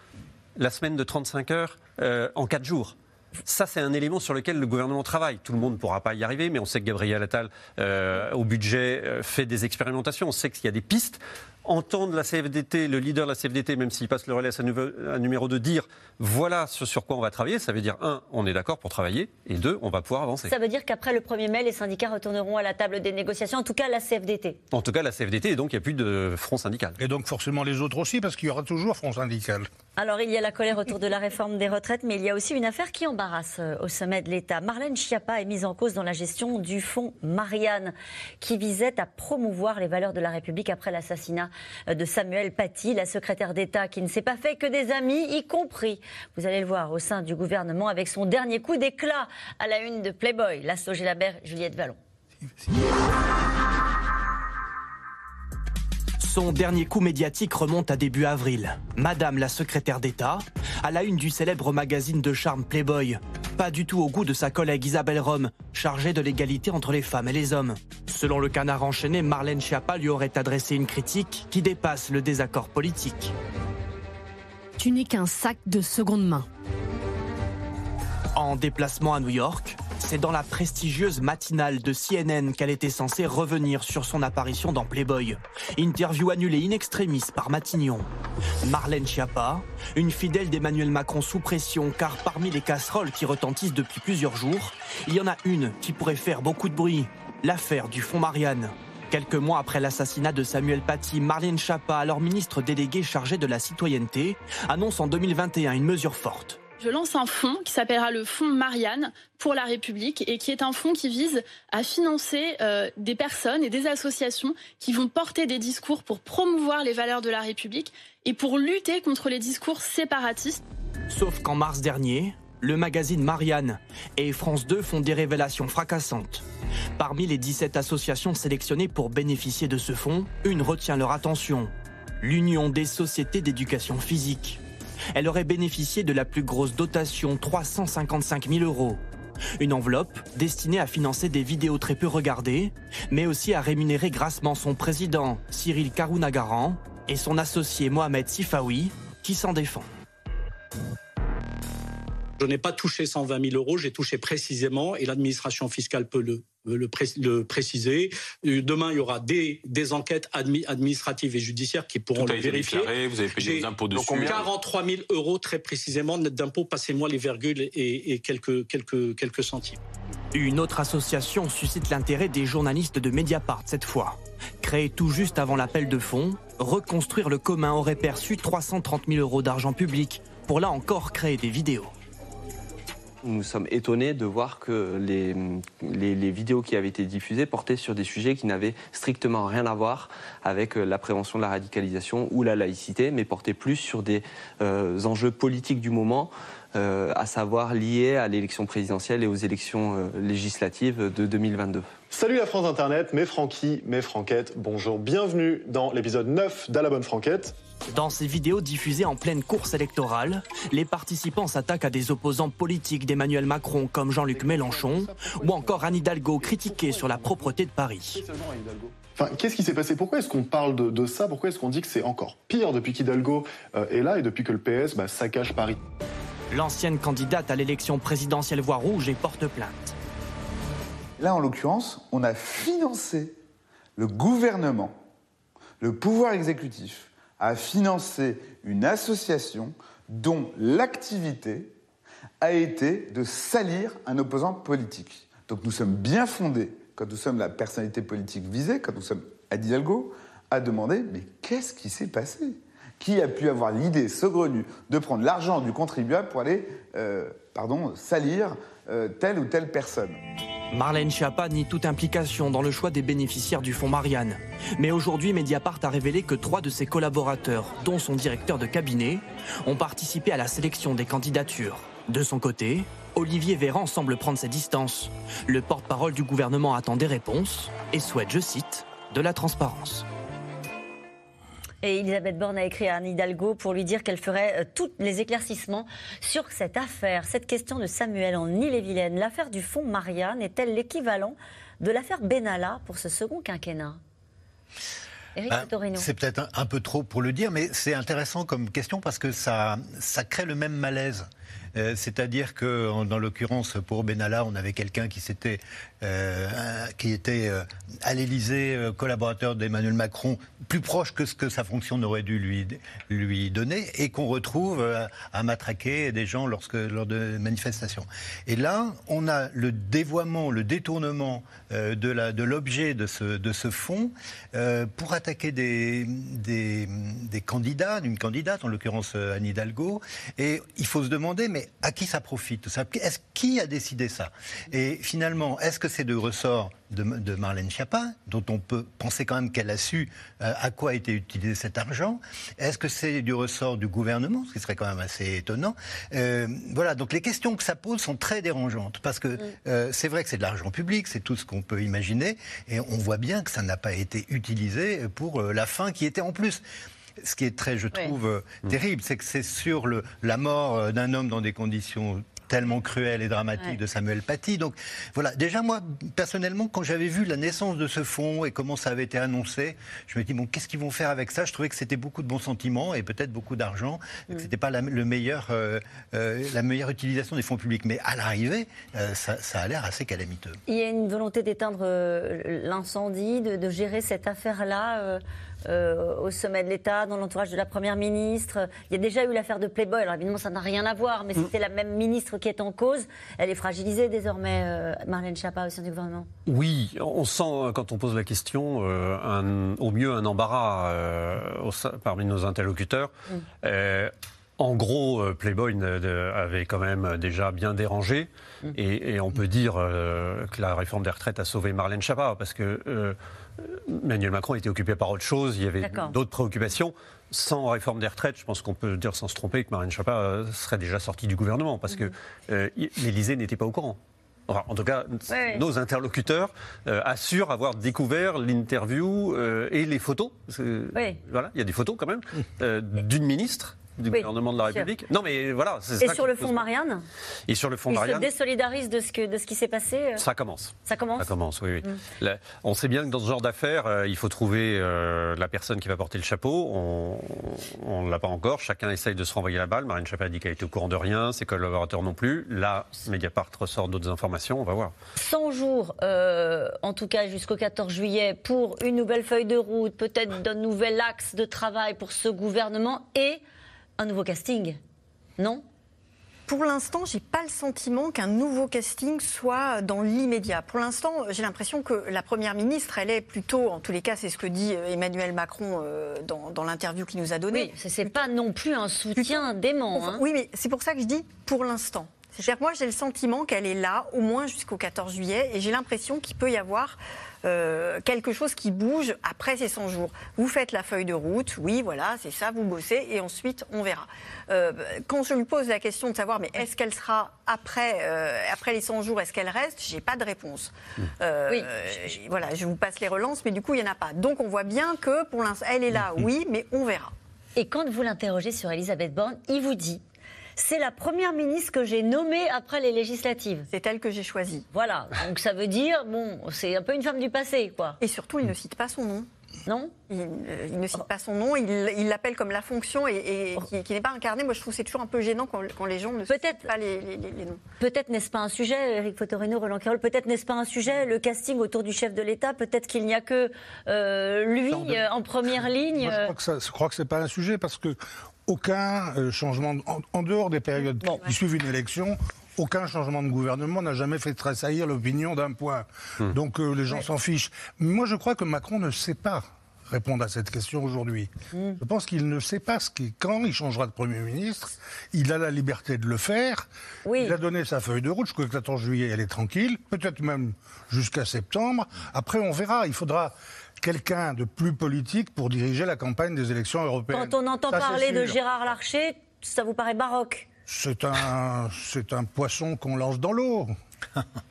la semaine de 35 heures euh, en 4 jours. Ça, c'est un élément sur lequel le gouvernement travaille. Tout le monde ne pourra pas y arriver, mais on sait que Gabriel Attal, euh, au budget, euh, fait des expérimentations. On sait qu'il y a des pistes. Entendre la CFDT, le leader de la CFDT, même s'il passe le relais à sa numéro 2, dire voilà ce sur quoi on va travailler, ça veut dire, un, on est d'accord pour travailler, et deux, on va pouvoir avancer. Ça veut dire qu'après le 1er mai, les syndicats retourneront à la table des négociations, en tout cas la CFDT. En tout cas, la CFDT, et donc il n'y a plus de front syndical. Et donc forcément les autres aussi, parce qu'il y aura toujours front syndical. Alors, il y a la colère autour de la réforme des retraites, mais il y a aussi une affaire qui embarrasse euh, au sommet de l'État. Marlène Schiappa est mise en cause dans la gestion du fonds Marianne, qui visait à promouvoir les valeurs de la République après l'assassinat euh, de Samuel Paty, la secrétaire d'État qui ne s'est pas fait que des amis, y compris, vous allez le voir, au sein du gouvernement, avec son dernier coup d'éclat à la une de Playboy, Lasso Gélabert, Juliette Vallon. Son dernier coup médiatique remonte à début avril. Madame la secrétaire d'État, à la une du célèbre magazine de charme Playboy. Pas du tout au goût de sa collègue Isabelle Rome, chargée de l'égalité entre les femmes et les hommes. Selon le canard enchaîné, Marlène Schiappa lui aurait adressé une critique qui dépasse le désaccord politique. Tu n'es qu'un sac de seconde main. En déplacement à New York, c'est dans la prestigieuse matinale de CNN qu'elle était censée revenir sur son apparition dans Playboy. Interview annulée in extremis par Matignon. Marlène Schiappa, une fidèle d'Emmanuel Macron sous pression, car parmi les casseroles qui retentissent depuis plusieurs jours, il y en a une qui pourrait faire beaucoup de bruit. L'affaire du fonds Marianne. Quelques mois après l'assassinat de Samuel Paty, Marlène Schiappa, alors ministre déléguée chargée de la citoyenneté, annonce en 2021 une mesure forte. Je lance un fonds qui s'appellera le fonds Marianne pour la République et qui est un fonds qui vise à financer euh, des personnes et des associations qui vont porter des discours pour promouvoir les valeurs de la République et pour lutter contre les discours séparatistes. Sauf qu'en mars dernier, le magazine Marianne et France 2 font des révélations fracassantes. Parmi les 17 associations sélectionnées pour bénéficier de ce fonds, une retient leur attention. L'Union des sociétés d'éducation physique. Elle aurait bénéficié de la plus grosse dotation, 355 000 euros. Une enveloppe destinée à financer des vidéos très peu regardées, mais aussi à rémunérer grassement son président, Cyril Karounagaran, et son associé Mohamed Sifawi, qui s'en défend. Je n'ai pas touché 120 000 euros, j'ai touché précisément, et l'administration fiscale peut le, le, pré- le préciser. Euh, Demain, il y aura des, des enquêtes admi- administratives et judiciaires qui pourront Tout le vérifier. déclaré, vous avez payé des impôts dessus. 43 000 euros très précisément net d'impôts, passez-moi les virgules et, et quelques, quelques, quelques centimes. Une autre association suscite l'intérêt des journalistes de Mediapart cette fois. Créée tout juste avant l'appel de fonds, Reconstruire le commun aurait perçu 330 000 euros d'argent public pour là encore créer des vidéos. Nous sommes étonnés de voir que les, vidéos qui avaient été diffusées portaient sur des sujets qui n'avaient strictement rien à voir avec euh, la prévention de la radicalisation ou la laïcité, mais portaient plus sur des euh, enjeux politiques du moment, euh, à savoir liés à l'élection présidentielle et aux élections législatives de 2022. Salut la France Internet, mes Francky, mes Franquettes, bonjour, bienvenue dans l'épisode 9 d'À bonne Franquette. Dans ces vidéos diffusées en pleine course électorale, les participants s'attaquent à des opposants politiques d'Emmanuel Macron comme Jean-Luc Mélenchon ou encore Anne Hidalgo critiquée sur la propreté de Paris. Enfin, qu'est-ce qui s'est passé? Pourquoi est-ce qu'on parle de, de ça? Pourquoi est-ce qu'on dit que c'est encore pire depuis qu'Hidalgo euh, est là et depuis que le PS bah, saccage Paris? L'ancienne candidate à l'élection présidentielle voix rouge et porte plainte. Là, en l'occurrence, on a financé le gouvernement, le pouvoir exécutif, a financé une association dont l'activité a été de salir un opposant politique. Donc nous sommes bien fondés, quand nous sommes la personnalité politique visée, quand nous sommes à Hidalgo, à demander mais qu'est-ce qui s'est passé? Qui a pu avoir l'idée saugrenue de prendre l'argent du contribuable pour aller, euh, pardon, salir euh, telle ou telle personne Marlène Schiappa nie toute implication dans le choix des bénéficiaires du fonds Marianne. Mais aujourd'hui, Mediapart a révélé que trois de ses collaborateurs, dont son directeur de cabinet, ont participé à la sélection des candidatures. De son côté, Olivier Véran semble prendre ses distances. Le porte-parole du gouvernement attend des réponses et souhaite, je cite, de la transparence. Et Elisabeth Borne a écrit à Anne Hidalgo pour lui dire qu'elle ferait euh, tous les éclaircissements sur cette affaire. Cette question de Samuel en Ille-et-Vilaine, l'affaire du fonds Marianne est-elle l'équivalent de l'affaire Benalla pour ce second quinquennat? Éric Ben, c'est peut-être un, un peu trop pour le dire, mais c'est intéressant comme question parce que ça, ça crée le même malaise. Euh, C'est-à-dire que, dans l'occurrence, pour Benalla, on avait quelqu'un qui euh, était euh, à l'Élysée, collaborateur d'Emmanuel Macron, plus proche que ce que sa fonction n'aurait dû lui, donner, et qu'on retrouve à matraquer des gens lorsque, lors de manifestations. Et là, on a le dévoiement, le détournement de l'objet de, ce, fonds pour attaquer des, candidats, d'une candidate, en l'occurrence Anne Hidalgo. Et il faut se demander, mais à qui ça profite tout ça? Est-ce qui a décidé ça? Et finalement, est-ce que c'est de ressort de, de Marlène Schiappa, dont on peut penser quand même qu'elle a su euh, à quoi a été utilisé cet argent? Est-ce que c'est du ressort du gouvernement, ce qui serait quand même assez étonnant? Euh, Voilà, donc les questions que ça pose sont très dérangeantes, parce que euh, c'est vrai que c'est de l'argent public, c'est tout ce qu'on peut imaginer, et on voit bien que ça n'a pas été utilisé pour la fin qui était en plus. Ce qui est très, je trouve, euh, terrible, c'est que c'est sur le, la mort euh, d'un homme dans des conditions tellement cruelles et dramatiques Ouais. de Samuel Paty. Donc voilà, déjà moi, personnellement, quand j'avais vu la naissance de ce fonds et comment ça avait été annoncé, je me dis, bon, qu'est-ce qu'ils vont faire avec ça? Je trouvais que c'était beaucoup de bons sentiments et peut-être beaucoup d'argent, que c'était pas la, le meilleur, euh, euh, la meilleure utilisation des fonds publics. Mais à l'arrivée, euh, ça, ça a l'air assez calamiteux. Il y a une volonté d'éteindre euh, l'incendie, de, de gérer cette affaire-là euh, au sommet de l'État, dans l'entourage de la Première ministre. Il y a déjà eu l'affaire de Playboy. Alors évidemment, ça n'a rien à voir, mais c'était la même ministre qui est en cause. Elle est fragilisée désormais, euh, Marlène Schiappa, au sein du gouvernement. Oui, on sent euh, quand on pose la question, euh, un- au mieux un embarras au parmi nos interlocuteurs. Mm. Euh, en gros, euh, Playboy avait quand même déjà bien dérangé, Mm. et, et on peut dire euh, que la réforme des retraites a sauvé Marlène Schiappa, parce que euh, Emmanuel Macron était occupé par autre chose, il y avait d'autres préoccupations. Sans réforme des retraites, je pense qu'on peut dire sans se tromper que Marlène Schiappa euh, serait déjà sortie du gouvernement, parce que euh, y- l'Élysée n'était pas au courant. Enfin, en tout cas, Ouais. nos interlocuteurs euh, assurent avoir découvert l'interview euh, et les photos. Voilà, il y a des photos quand même euh, d'une ministre du Oui, gouvernement de la sûr. République. Non, mais voilà. Et ça sur le pose- fond Marianne Et sur le fond Il se Marianne, désolidarise de ce, que, de ce qui s'est passé euh, ça commence. Ça commence Ça commence, oui. oui. Mm. Là, on sait bien que dans ce genre d'affaires, euh, il faut trouver euh, la personne qui va porter le chapeau. On ne l'a pas encore. Chacun essaye de se renvoyer la balle. Marine Chapin a dit qu'elle était au courant de rien, ses collaborateurs non plus. Là, Mediapart ressort d'autres informations. On va voir. 100 jours, euh, en tout cas jusqu'au 14 juillet, pour une nouvelle feuille de route, peut-être d'un nouvel axe de travail pour ce gouvernement et un nouveau casting. Non Pour l'instant, j'ai pas le sentiment qu'un nouveau casting soit dans l'immédiat. Pour l'instant, j'ai l'impression que la première ministre, elle est plutôt, en tous les cas, c'est ce que dit euh, Emmanuel Macron euh, dans, dans l'interview qu'il nous a donnée. Oui, c'est pas non plus un soutien dément. Enfin, hein. Oui, mais c'est pour ça que je dis pour l'instant. C'est-à-dire que moi, j'ai le sentiment qu'elle est là au moins jusqu'au 14 juillet et j'ai l'impression qu'il peut y avoir euh, quelque chose qui bouge après ces 100 jours. Vous faites la feuille de route, oui, voilà, c'est ça, vous bossez et ensuite on verra. Euh, quand je lui pose la question de savoir, mais est-ce qu'elle sera après, euh, après les 100 jours, est-ce qu'elle reste J'ai pas de réponse. Euh, Oui. Voilà, je vous passe les relances, mais du coup, il n'y en a pas. Donc on voit bien que pour l'instant, elle est là, oui, mais on verra. Et quand vous l'interrogez sur Elisabeth Borne, il vous dit c'est la première ministre que j'ai nommée après les législatives. C'est elle que j'ai choisie. Voilà, donc ça veut dire, bon, c'est un peu une femme du passé, quoi. Et surtout, il ne cite pas son nom. Non? Il, euh, il ne cite pas son nom, il l'appelle comme la fonction et, et qui, qui n'est pas incarnée. Moi, je trouve que c'est toujours un peu gênant quand, quand les gens ne citent pas les, les- les- les noms. Peut-être n'est-ce pas un sujet, Eric Fotorino, Roland Carroll, peut-être n'est-ce pas un sujet, le casting autour du chef de l'État, peut-être qu'il n'y a que euh, lui de- euh, en première ligne. Moi, je crois que, ça- je crois que c'est pas un sujet parce que aucun euh, changement, en, en dehors des périodes qui suivent une élection, aucun changement de gouvernement n'a jamais fait tressaillir l'opinion d'un point. Donc euh, les gens s'en fichent. Moi, je crois que Macron ne sait pas répondre à cette question aujourd'hui. Je pense qu'il ne sait pas ce qui, quand il changera de Premier ministre. Il a la liberté de le faire. Il a donné sa feuille de route jusqu'au 14 juillet, elle est tranquille, peut-être même jusqu'à septembre. Après, on verra. Il faudra quelqu'un de plus politique pour diriger la campagne des élections européennes. Quand on entend Ça, parler de. Gérard Larcher, ça vous paraît baroque? C'est un, c'est un poisson qu'on lance dans l'eau.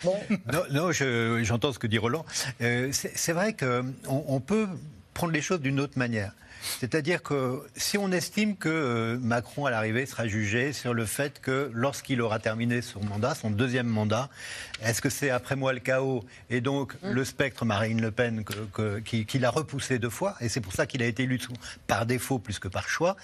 Non, non, je- j'entends ce que dit Roland. Euh, c'est c'est vrai qu'on on peut prendre les choses d'une autre manière. C'est-à-dire que si on estime que euh, Macron, à l'arrivée, sera jugé sur le fait que lorsqu'il aura terminé son mandat, son deuxième mandat, est-ce que c'est après moi le chaos et donc le spectre Marine Le Pen que- que- qui, qui l'a repoussé deux fois, et c'est pour ça qu'il a été élu par défaut plus que par choix,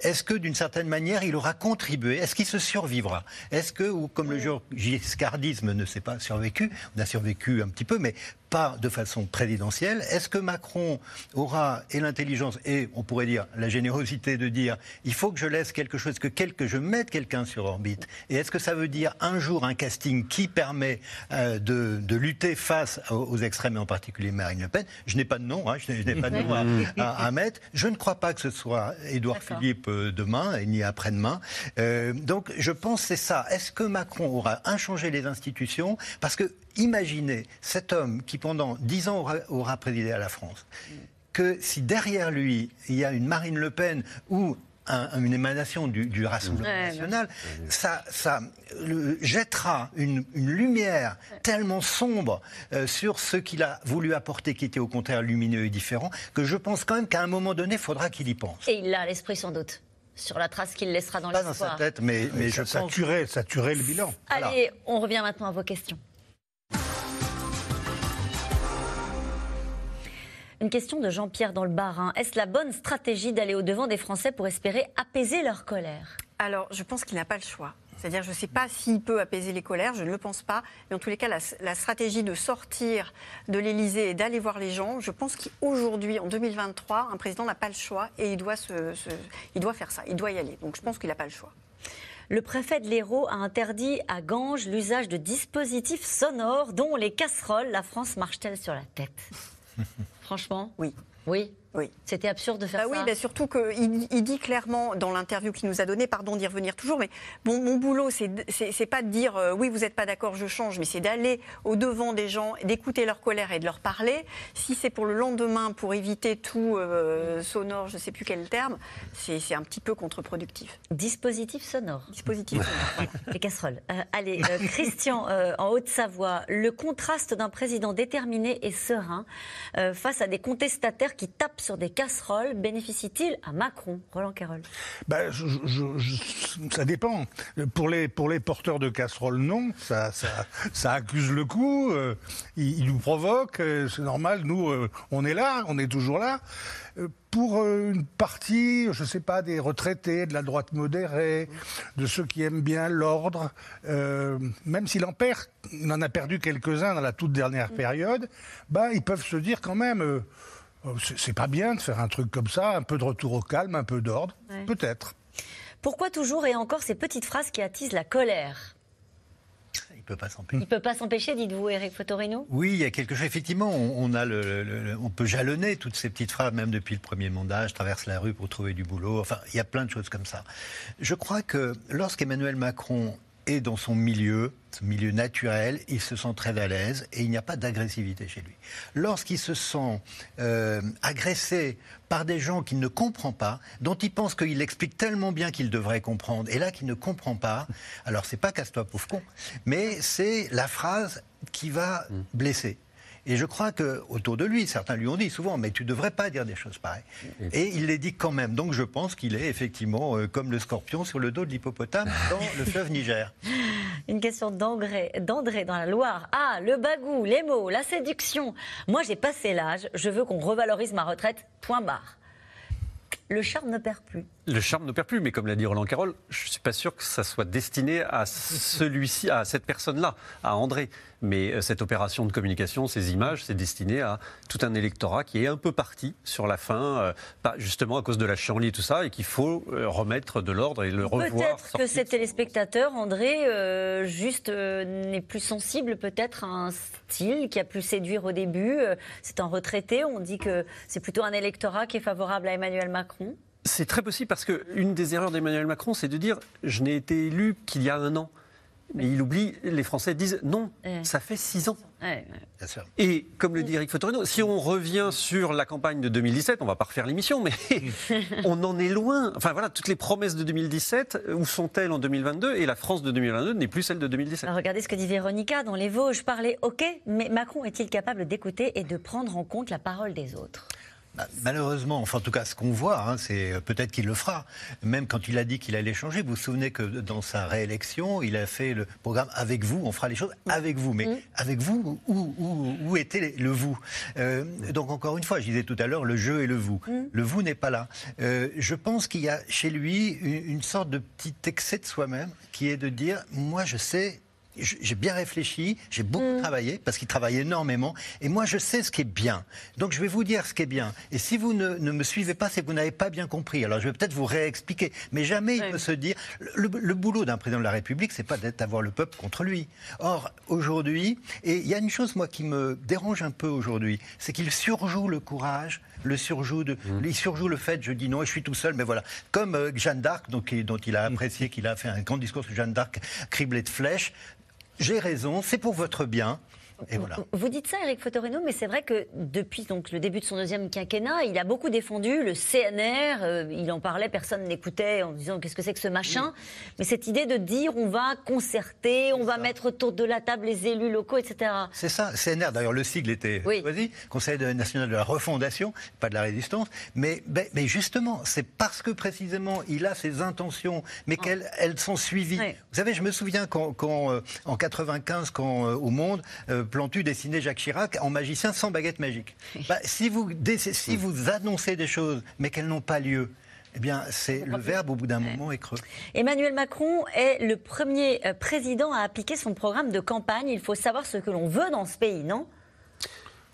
est-ce que d'une certaine manière il aura contribué? Est-ce qu'il se survivra? Est-ce que, ou comme le jour giscardisme ne s'est pas survécu, on a survécu un petit peu, mais pas de façon présidentielle, est-ce que Macron aura et l'intelligence et on pourrait dire la générosité de dire il faut que je laisse quelque chose, que, quel- que je mette quelqu'un sur orbite Et est-ce que ça veut dire un jour un casting qui permet euh, de, de lutter face aux, aux extrêmes et en particulier Marine Le Pen? Je n'ai pas de nom, hein, je n'ai pas de nom à, à- à mettre. Je ne crois pas que ce soit Édouard Philippe euh, demain et ni après-demain. Euh, donc je pense que c'est ça. Est-ce que Macron aura inchangé les institutions? Parce que imaginez cet homme qui pendant dix ans aura, aura présidé à la France, que si derrière lui il y a une Marine Le Pen ou un- une émanation du, du Rassemblement Ouais, national, ça, ça le- jettera une, une lumière tellement sombre euh, sur ce qu'il a voulu apporter, qui était au contraire lumineux et différent, que je pense quand même qu'à un moment donné, il faudra qu'il y pense. Et il l'a à l'esprit sans doute, sur la trace qu'il laissera dans Pas dans l'histoire. sa tête, mais, mais je ça, pense... tuerait, ça tuerait le bilan. Allez, on revient maintenant à vos questions. Une question de Jean-Pierre dans le Bas-Rhin. Est-ce la bonne stratégie d'aller au-devant des Français pour espérer apaiser leur colère Alors, je pense qu'il n'a pas le choix. C'est-à-dire, je ne sais pas s'il peut apaiser les colères, je ne le pense pas. Mais en tous les cas, la, la stratégie de sortir de l'Élysée et d'aller voir les gens, je pense qu'aujourd'hui, en 2023, un président n'a pas le choix et il doit, se, se- il doit faire ça, il doit y aller. Donc, je pense qu'il n'a pas le choix. Le préfet de l'Hérault a interdit à Ganges l'usage de dispositifs sonores, dont les casseroles. La France marche-t-elle sur la tête? Franchement Oui. Oui Oui. C'était absurde de faire Bah oui, ça. bah surtout qu'il il dit clairement dans l'interview qu'il nous a donnée, pardon d'y revenir toujours, mais bon, mon boulot, c'est pas de dire euh, oui, vous n'êtes pas d'accord, je change, mais c'est d'aller au devant des gens, d'écouter leur colère et de leur parler. Si c'est pour le lendemain, pour éviter tout euh, sonore, je ne sais plus quel terme, c'est un petit peu contre-productif. Dispositif sonore. Dispositif sonore. voilà. Les casseroles. Euh, allez, Christian, en Haute-Savoie, le contraste d'un président déterminé et serein face à des contestataires qui tapent sur des casseroles bénéficie-t-il à Macron Roland. Ben, je- je- je- ça dépend. Pour les, pour les porteurs de casseroles, non. Ça, ça, ça accuse le coup. euh, ils, ils nous provoquent. euh, c'est normal. Nous, euh, on est là. On est toujours là. Euh, Pour euh, une partie, je ne sais pas, des retraités, de la droite modérée, de ceux qui aiment bien l'ordre, euh, même s'il en perd, il en a perdu quelques-uns dans la toute dernière période, bah, ils peuvent se dire quand même, euh, c'est c'est pas bien de faire un truc comme ça, un peu de retour au calme, un peu d'ordre, Ouais. peut-être. Pourquoi toujours et encore ces petites phrases qui attisent la colère Il peut pas s'empêcher. Il peut pas s'empêcher, dites-vous, Eric Fotorino Oui, il y a quelque chose. Effectivement, on, on a le, le- le- on peut jalonner toutes ces petites phrases, même depuis le premier mandat. Je traverse la rue pour trouver du boulot. Enfin, il y a plein de choses comme ça. Je crois que lorsqu'Emmanuel Macron est dans son milieu, son milieu naturel, il se sent très à l'aise et il n'y a pas d'agressivité chez lui. Lorsqu'il se sent euh, agressé par des gens qu'il ne comprend pas, dont il pense qu'il explique tellement bien qu'il devrait comprendre, et là qu'il ne comprend pas, alors c'est pas casse-toi pauvre con, mais c'est la phrase qui va blesser. Et je crois que autour de lui, certains lui ont dit souvent, mais tu devrais pas dire des choses pareilles. Et il les dit quand même. Donc je pense qu'il est effectivement euh, comme le scorpion sur le dos de l'hippopotame dans le fleuve Niger. Une question d'André d'André dans la Loire. Ah, le bagou, les mots, la séduction. Moi, j'ai passé l'âge. Je veux qu'on revalorise ma retraite. Point barre. le charme ne perd plus. Le charme ne perd plus, mais comme l'a dit Roland Carroll, je ne suis pas sûr que ça soit destiné à celui-ci, à cette personne-là, à André. Mais euh, cette opération de communication, ces images, c'est destiné à tout un électorat qui est un peu parti sur la fin, euh, pas justement à cause de la chienlit et tout ça, et qu'il faut euh, remettre de l'ordre et le revoir. Peut-être que ces téléspectateurs, André, juste n'est plus sensible peut-être à un style qui a pu séduire au début. c'est un retraité, on dit que c'est plutôt un électorat qui est favorable à Emmanuel Macron. C'est très possible parce qu'une des erreurs d'Emmanuel Macron, c'est de dire je n'ai été élu qu'il y a un an. Mais il oublie, les Français disent non, ça fait six ans. Et comme le dit Eric Fotorino, si on revient sur la campagne de 2017, on ne va pas refaire l'émission, mais on en est loin. Enfin voilà, toutes les promesses de 2017, où sont-elles en 2022 Et la France de 2022 n'est plus celle de 2017. regardez ce que dit Véronica dans les Vosges. Parler, ok, mais Macron est-il capable d'écouter et de prendre en compte la parole des autres? Malheureusement, enfin en tout cas ce qu'on voit, hein, c'est euh, peut-être qu'il le fera. Même quand il a dit qu'il allait changer, vous vous souvenez que dans sa réélection, il a fait le programme avec vous, on fera les choses avec vous. Mais avec vous, où, était le vous euh, Donc encore une fois, je disais tout à l'heure, le jeu et le vous. Le vous n'est pas là. Euh, je pense qu'il y a chez lui une, une sorte de petit excès de soi-même qui est de dire, moi je sais j'ai bien réfléchi, j'ai beaucoup mm. travaillé, parce qu'il travaille énormément, et moi je sais ce qui est bien. Donc je vais vous dire ce qui est bien. Et si vous ne, me suivez pas, c'est que vous n'avez pas bien compris. Alors je vais peut-être vous réexpliquer. Mais jamais il peut se dire. Le, boulot d'un président de la République, c'est pas d'avoir le peuple contre lui. Or, aujourd'hui, et il y a une chose, moi, qui me dérange un peu aujourd'hui, c'est qu'il surjoue le courage le surjoue de, mm. il surjoue le fait, je dis non, je suis tout seul, mais voilà. Comme euh, Jeanne d'Arc, dont il a apprécié, qu'il a fait un grand discours sur Jeanne d'Arc, criblé de flèches, j'ai raison, c'est pour votre bien. Vous dites ça, Eric Fotorino, mais c'est vrai que depuis donc, le début de son deuxième quinquennat, il a beaucoup défendu le CNR. Euh, il en parlait, personne n'écoutait en disant qu'est-ce que c'est que ce machin. Mais cette idée de dire on va concerter, on va mettre autour de la table les élus locaux, etc. C'est ça, CNR. D'ailleurs, le sigle était choisi, Conseil national de la refondation, pas de la résistance. Mais, ben, mais justement, c'est parce que précisément il a ses intentions, mais ah. qu'elles sont suivies. Vous savez, je me souviens quand, euh, en 95, quand euh, au Monde Plantu dessinait Jacques Chirac en magicien sans baguette magique. Bah, si, vous, si vous annoncez des choses, mais qu'elles n'ont pas lieu, eh bien, c'est le verbe au bout d'un moment est creux. Emmanuel Macron est le premier euh, président à appliquer son programme de campagne. Il faut savoir ce que l'on veut dans ce pays, non?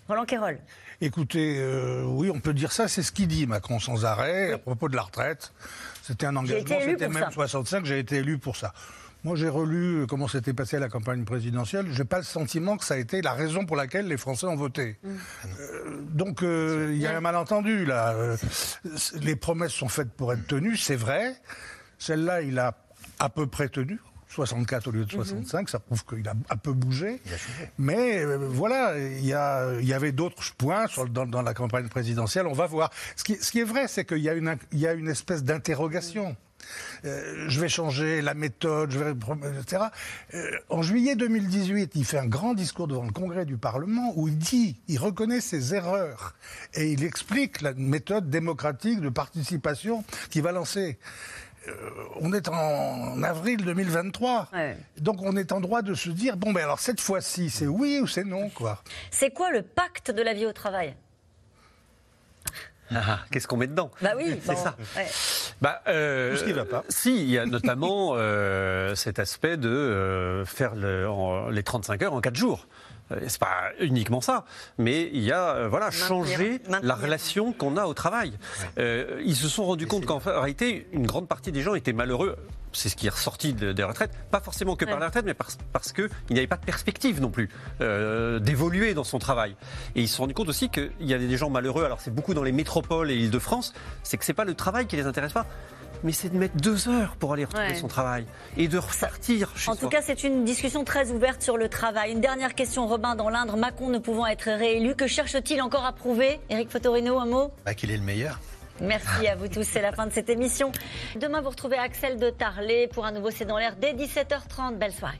Roland Quérol. Écoutez, euh, oui, on peut dire ça, c'est ce qu'il dit, Macron, sans arrêt, à propos de la retraite. C'était un engagement, c'était même 65, j'ai été élu pour ça. Moi, j'ai relu comment s'était passée la campagne présidentielle. Je n'ai pas le sentiment que ça a été la raison pour laquelle les Français ont voté. Mm. Euh, donc, euh, il y a un malentendu, là. Euh, les promesses sont faites pour être tenues, c'est vrai. Celle-là, il a à peu près tenu. 64 au lieu de 65, mm-hmm. ça prouve qu'il a un peu bougé. Mais voilà, il y, y, avait d'autres points dans, la campagne présidentielle, on va voir. Ce qui, ce qui est vrai, c'est qu'il y, y, a une espèce d'interrogation. Euh, je vais changer la méthode, je vais, etc. Euh, en juillet 2018, il fait un grand discours devant le Congrès du Parlement où il dit, il reconnaît ses erreurs et il explique la méthode démocratique de participation qu'il va lancer. Euh, on est en avril 2023. Donc on est en droit de se dire bon ben alors cette fois-ci c'est oui ou c'est non quoi. C'est quoi le pacte de la vie au travail? Ah, ah, qu'est-ce qu'on met dedans? Bah oui, c'est ça. Bah, euh, Tout ce qui va pas. Si, il y a notamment euh, cet aspect de euh, faire les 35 heures en 4 jours. C'est pas uniquement ça, mais il y a voilà changer la relation qu'on a au travail. ils se sont rendus compte qu'en réalité, une grande partie des gens étaient malheureux c'est ce qui est ressorti des retraites, pas forcément que par la retraite, mais parce, parce qu'il n'y avait pas de perspective non plus euh, d'évoluer dans son travail. Et ils se sont rendus compte aussi qu'il y avait des gens malheureux, alors c'est beaucoup dans les métropoles et l'Île-de-France, c'est que c'est pas le travail qui les intéresse pas, mais c'est de mettre deux heures pour aller retrouver son travail et de repartir En tout cas, c'est une discussion très ouverte sur le travail. Une dernière question, Robin, dans l'Indre, Macron ne pouvant être réélu, que cherche-t-il encore à prouver? Éric Fotorino, un mot? Bah, Qu'il est le meilleur. Merci à vous tous, c'est la fin de cette émission. Demain, vous retrouvez Axel de Tarlet pour un nouveau C'est dans l'air dès 17h30. Belle soirée.